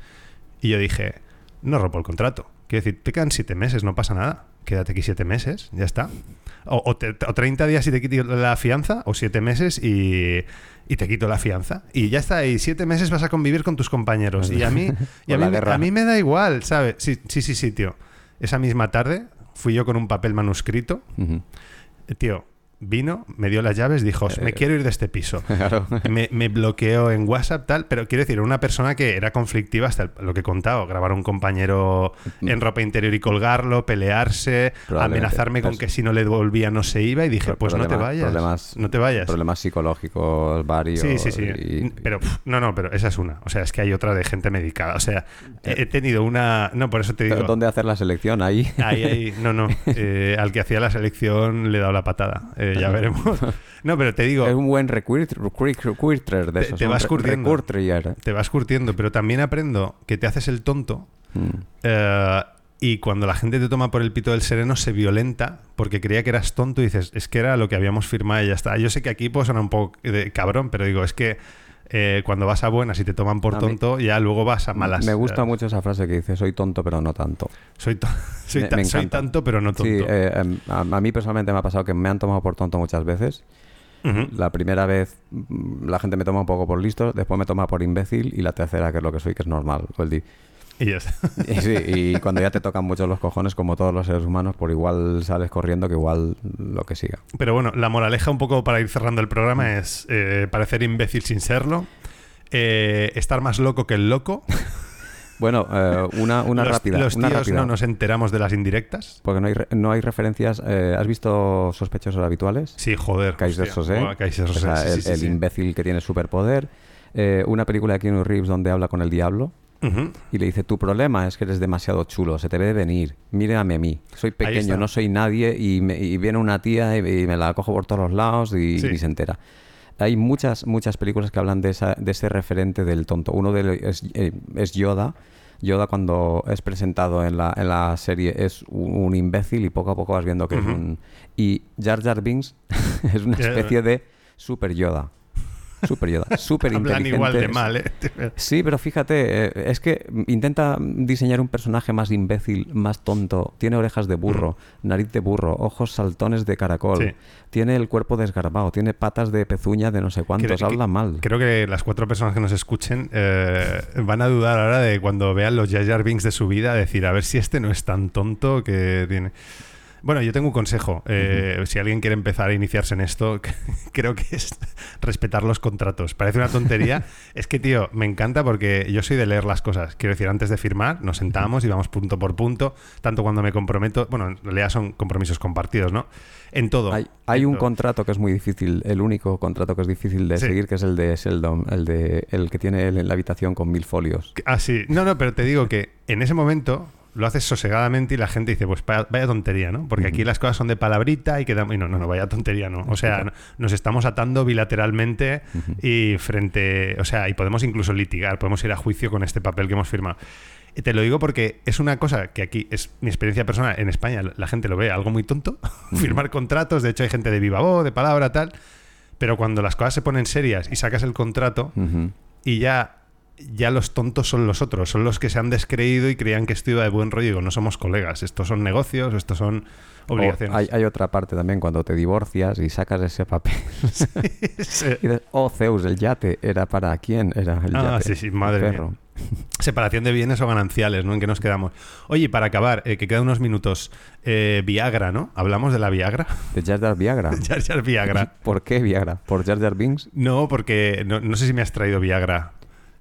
Y yo dije, no rompo el contrato. Quiero decir, te quedan siete meses, no pasa nada. Quédate aquí siete meses, ya está. O, o, te- o 30 días y te quito la fianza, o siete meses y, y te quito la fianza. Y ya está, y siete meses vas a convivir con tus compañeros. Y a mí, y a mí, a mí me da igual, ¿sabes? Sí, sí, sí, sí, tío. Esa misma tarde fui yo con un papel manuscrito eh, Tío, vino, me dio las llaves, dijo, me quiero ir de este piso. Claro. Me, me bloqueó en WhatsApp, tal, pero quiero decir, una persona que era conflictiva hasta el- lo que he contado, grabar a un compañero en ropa interior y colgarlo, pelearse, amenazarme con Pues- que si no le devolvía no se iba y dije, pues no te vayas, problemas- no te vayas. Problemas psicológicos varios. Sí, sí, sí. y- Pero, no, no, pero esa es una. O sea, es que hay otra de gente medicada. O sea, he he tenido una. No, por eso te digo. ¿Dónde hacer la selección? Ahí. Ahí, ahí, no, no. Eh, al que hacía la selección le he dado la patada. Eh, ya veremos. No, pero te digo, Es un buen recruit- recruit- recruiter de Te- esos. te vas curtiendo. te vas curtiendo, pero también aprendo que te haces el tonto. Mm. eh, y cuando la gente te toma por el pito del sereno se violenta porque creía que eras tonto y dices, es que era lo que habíamos firmado y ya está. Yo sé que aquí puedo sonar un poco de cabrón, pero digo, es que eh, cuando vas a buenas y te toman por tonto, ya luego vas a malas. Me gusta mucho esa frase que dice, soy tonto pero no tanto. Soy, to- soy, ta- soy tanto, pero no tonto. Sí, eh, em, a, a mí personalmente me ha pasado que me han tomado por tonto muchas veces. La primera vez mm, la gente me toma un poco por listo, después me toma por imbécil y la tercera, que es lo que soy, que es normal. el Y ya está. Y, sí, y cuando ya te tocan mucho los cojones, como todos los seres humanos, por igual sales corriendo que igual lo que siga. Pero bueno, la moraleja un poco para ir cerrando el programa es eh, parecer imbécil sin serlo, eh, estar más loco que el loco. Bueno, eh, una, una los, rápida. los una tíos rápida, no nos enteramos de las indirectas. Porque no hay, re- no hay referencias. eh, ¿Has visto sospechosos habituales? Sí, joder. Kaiser. Sosé. Buah, Kaiser O Sosé, sea, sí, el, sí, sí, el sí. imbécil que tiene superpoder. Eh, una película de Keanu Reeves donde habla con el diablo Y le dice, tu problema es que eres demasiado chulo, se te ve venir, mírame a mí, soy pequeño, no soy nadie y, me- y viene una tía y, y me la cojo por todos los lados y Sí. ni se entera. Hay muchas, muchas películas que hablan de, esa, de ese referente del tonto. Uno de ellos es, eh, es Yoda. Yoda cuando es presentado en la, en la serie es un, un imbécil y poco a poco vas viendo que es un... Y Jar Jar Binks es una especie de super Yoda. Super Yoda. Super Hablan igual de mal, ¿eh? Sí, pero fíjate, eh, es que intenta diseñar un personaje más imbécil, más tonto. Tiene orejas de burro, nariz de burro, ojos saltones de caracol. Sí. Tiene el cuerpo desgarbado, tiene patas de pezuña de no sé cuántos. Creo- habla mal. Creo que las cuatro personas que nos escuchen eh, van a dudar ahora de cuando vean los Jar Jar Binks de su vida, decir, a ver si este no es tan tonto que tiene... Bueno, yo tengo un consejo. eh, Si alguien quiere empezar a iniciarse en esto, creo que es respetar los contratos. Parece una tontería. es que, tío, me encanta porque yo soy de leer las cosas. Quiero decir, antes de firmar, nos sentamos y vamos punto por punto. Tanto cuando me comprometo, bueno, en realidad son compromisos compartidos, ¿no? En todo. Hay, hay En un todo. contrato que es muy difícil, el único contrato que es difícil de Sí. seguir, que es el de Sheldon, el de el que tiene él en la habitación con mil folios. Ah, sí. No, no, pero te digo que en ese momento lo haces sosegadamente y la gente dice, pues vaya, tontería, ¿no? Porque aquí las cosas son de palabrita y quedamos... Y no, no, no, vaya tontería, ¿no? O sea, no- nos estamos atando bilateralmente y frente... O sea, y podemos incluso litigar, podemos ir a juicio con este papel que hemos firmado. Y Te lo digo porque es una cosa que aquí es mi experiencia personal. En España la gente lo ve algo muy tonto. Firmar contratos, de hecho hay gente de viva voz, de palabra, tal. Pero cuando las cosas se ponen serias y sacas el contrato, y ya ya los tontos son los otros, son los que se han descreído y creían que esto iba de buen rollo. Digo, no somos colegas, estos son negocios, estos son O obligaciones. hay, hay otra parte también cuando te divorcias y sacas ese papel. Sí. y dices, oh Zeus, el yate era para quién era el Ah, yate. sí, sí, madre El mía. perro. Separación de bienes o gananciales, ¿no? ¿En qué nos quedamos? Oye, y para acabar, eh, que quedan unos minutos, eh, Viagra, ¿no? ¿Hablamos de la Viagra? De Jar Jar Viagra. Jar Jar Viagra. ¿Por qué Viagra? ¿Por Jar Jar Binks? No, porque no, no sé si me has traído Viagra.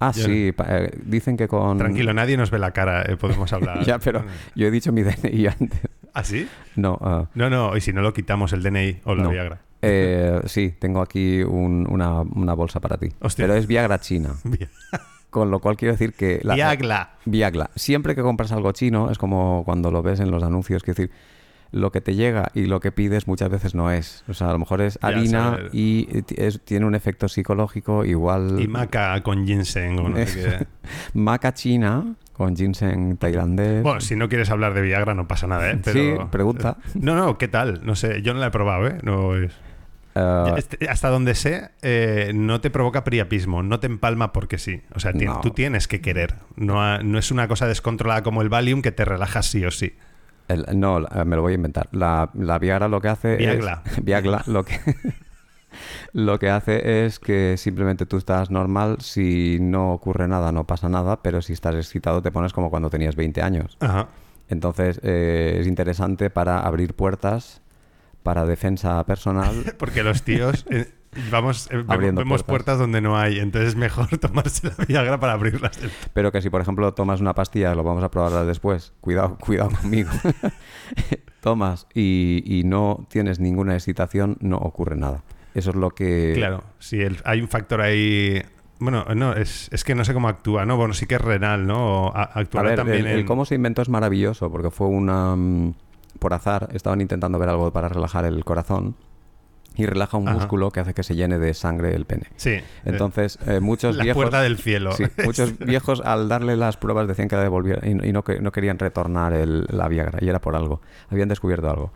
Ah, Yo- sí, eh, dicen que con... Tranquilo, nadie nos ve la cara, eh, podemos hablar. ya, pero yo he dicho mi DNI antes. ¿Ah, sí? No, ah, No, no, y si no lo quitamos el DNI o la no. Viagra. Eh, sí, tengo aquí un- una, una bolsa para ti. Hostia. Pero es Viagra china. Con lo cual quiero decir que... La, Viagra. Viagra. Siempre que compras algo chino, es como cuando lo ves en los anuncios, quiero decir, lo que te llega y lo que pides muchas veces no es. O sea, a lo mejor es harina y es- tiene un efecto psicológico igual... Y maca con ginseng o no sé qué. Maca china con ginseng tailandés. Bueno, si no quieres hablar de Viagra no pasa nada, ¿eh? Pero... Sí, pregunta. No, no, ¿qué tal? No sé, yo no la he probado, ¿eh? No es... Eh, Este- Hasta donde sé, eh, no te provoca priapismo, no te empalma porque sí. O sea, No. tú tienes que querer. No, ha- no es una cosa descontrolada como el Valium que te relajas sí o sí. El- no, la- me lo voy a inventar. La, la Viagra lo que hace Viagra. es... Viagra lo que... Lo que hace es que simplemente tú estás normal, si no ocurre nada no pasa nada, pero si estás excitado te pones como cuando tenías 20 años. Ajá. Entonces eh, es interesante para abrir puertas para defensa personal. Porque los tíos, eh, vamos, eh, vemos, Abriendo vemos puertas. puertas donde no hay, entonces es mejor tomarse la Viagra para abrirlas. Pero que si, por ejemplo, tomas una pastilla, lo vamos a probar después, cuidado, cuidado conmigo. tomas y, y no tienes ninguna excitación, no ocurre nada. Eso es lo que... Claro, si el- hay un factor ahí... Bueno, no, es, es que no sé cómo actúa, ¿no? Bueno, sí que es renal, ¿no? O a- A actuará ver, también el, el cómo se inventó es maravilloso, porque fue una... mm, Por azar, estaban intentando ver algo para relajar el corazón y relaja un Ajá. músculo que hace que se llene de sangre el pene. Sí. eh, Entonces, eh, muchos la viejos... puerta del cielo. Sí, muchos viejos al darle las pruebas decían que la y, y no, que, no querían retornar el- la Viagra y era por algo. Habían descubierto algo.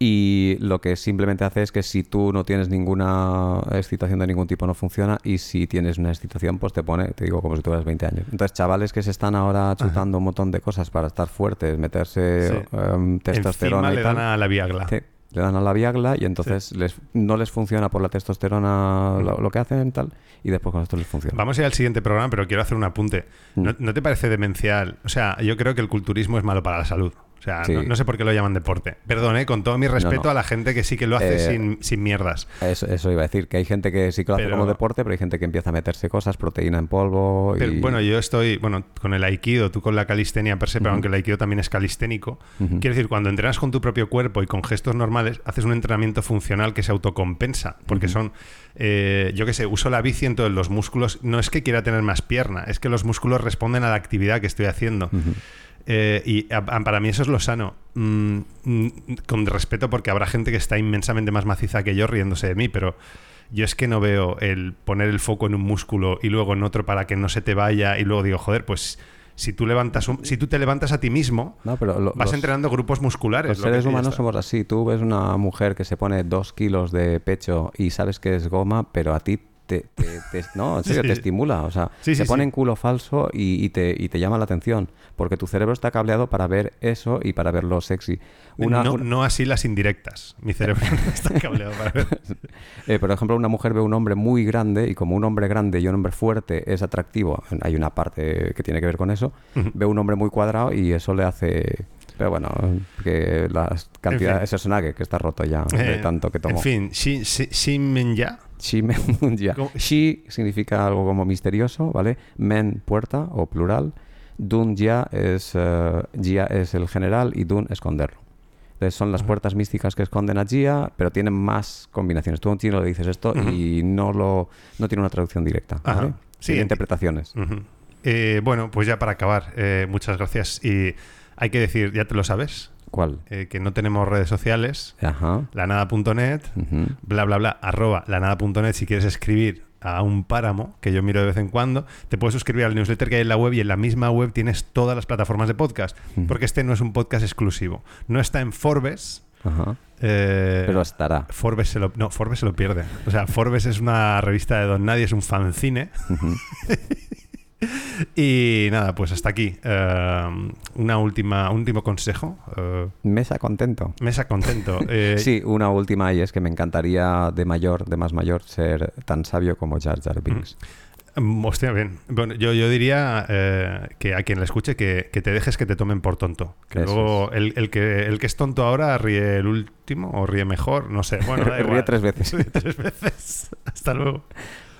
Y lo que simplemente hace es que si tú no tienes ninguna excitación de ningún tipo no funciona y si tienes una excitación pues te pone, te digo, como si tuvieras 20 años. Entonces chavales que se están ahora chutando un montón de cosas para estar fuertes, meterse Sí. em, testosterona Encima y le tal. dan a la Viagra. Sí, le dan a la Viagla y entonces les, no les funciona por la testosterona lo, lo que hacen tal y después con esto les funciona. Vamos a ir al siguiente programa, pero quiero hacer un apunte. ¿No, Mm. no te parece demencial? O sea, yo creo que el culturismo es malo para la salud. O sea, Sí. no, no sé por qué lo llaman deporte. Perdón, ¿eh? con todo mi respeto no. a la gente que sí que lo hace Eh, sin, sin mierdas. Eso, eso iba a decir, que hay gente que sí que lo hace como deporte, pero hay gente que empieza a meterse cosas, proteína en polvo Pero, bueno, yo estoy, bueno, con el aikido, tú con la calistenia per se, pero aunque el aikido también es calisténico. Quiero decir, cuando entrenas con tu propio cuerpo y con gestos normales, haces un entrenamiento funcional que se autocompensa. Porque son, eh, yo qué sé, uso la bici, entonces los músculos, no es que quiera tener más pierna, es que los músculos responden a la actividad que estoy haciendo. Eh, y a- a- para mí eso es lo sano. Mm, mm, con respeto, porque habrá gente que está inmensamente más maciza que yo riéndose de mí, pero yo es que no veo el poner el foco en un músculo y luego en otro para que no se te vaya. Y luego digo, joder, pues si tú levantas un- si tú te levantas a ti mismo, No, pero lo- vas los- entrenando grupos musculares. Los seres humanos somos así. Tú ves una mujer que se pone dos kilos de pecho y sabes que es goma, pero a ti te, te- te- no, en serio, Sí. te estimula. O sea, Sí, se sí, pone en culo falso y, y te, y te llama la atención. Porque tu cerebro está cableado para ver eso y para verlo sexy. Una, no, una- no así las indirectas. Mi cerebro no está cableado para ver. Eh, por ejemplo, una mujer ve un hombre muy grande y como un hombre grande y un hombre fuerte es atractivo, hay una parte que tiene que ver con eso, ve un hombre muy cuadrado y eso le hace... Pero bueno, que la cantidad... fin. Ese sonague que está roto ya de Eh, tanto que tomó. En fin, Shi- Shi- Shimen-ya. Shi Men ya. Shi significa algo como misterioso, ¿vale? Men, puerta o plural. Dun ya es, Jia es el general y Dun esconderlo. Entonces son las puertas místicas que esconden a Jia, pero tienen más combinaciones. Tú a un chino le dices esto y no lo no tiene una traducción directa. Ajá. ¿vale? Sí, Tiene interpretaciones. Eh, bueno, pues ya para acabar, eh, muchas gracias. Y hay que decir, ya te lo sabes, ¿Cuál? eh, que no tenemos redes sociales, Ajá. lanada.net, Ujú. bla, bla, bla, arroba lanada.net si quieres escribir a un páramo, que yo miro de vez en cuando, te puedes suscribir al newsletter que hay en la web y en la misma web tienes todas las plataformas de podcast, porque este no es un podcast exclusivo. No está en Forbes. Ajá. eh, Pero estará. Forbes se lo, no, Forbes se lo pierde. O sea, Forbes es una revista de Don Nadie, es un fanzine. y nada, pues hasta aquí. Eh, una última, un último consejo. Eh, Mesa contento. mesa contento. Eh, Sí, una última y es que me encantaría de mayor, de más mayor, ser tan sabio como Jar Jar Binks. mm, Hostia, bien. Bueno, yo, yo diría eh, que a quien le escuche que, que te dejes que te tomen por tonto. Que Eso luego el, el que, el que es tonto ahora ríe el último o ríe mejor, no sé. Bueno, da Ríe tres veces. Ríe tres veces. Hasta luego.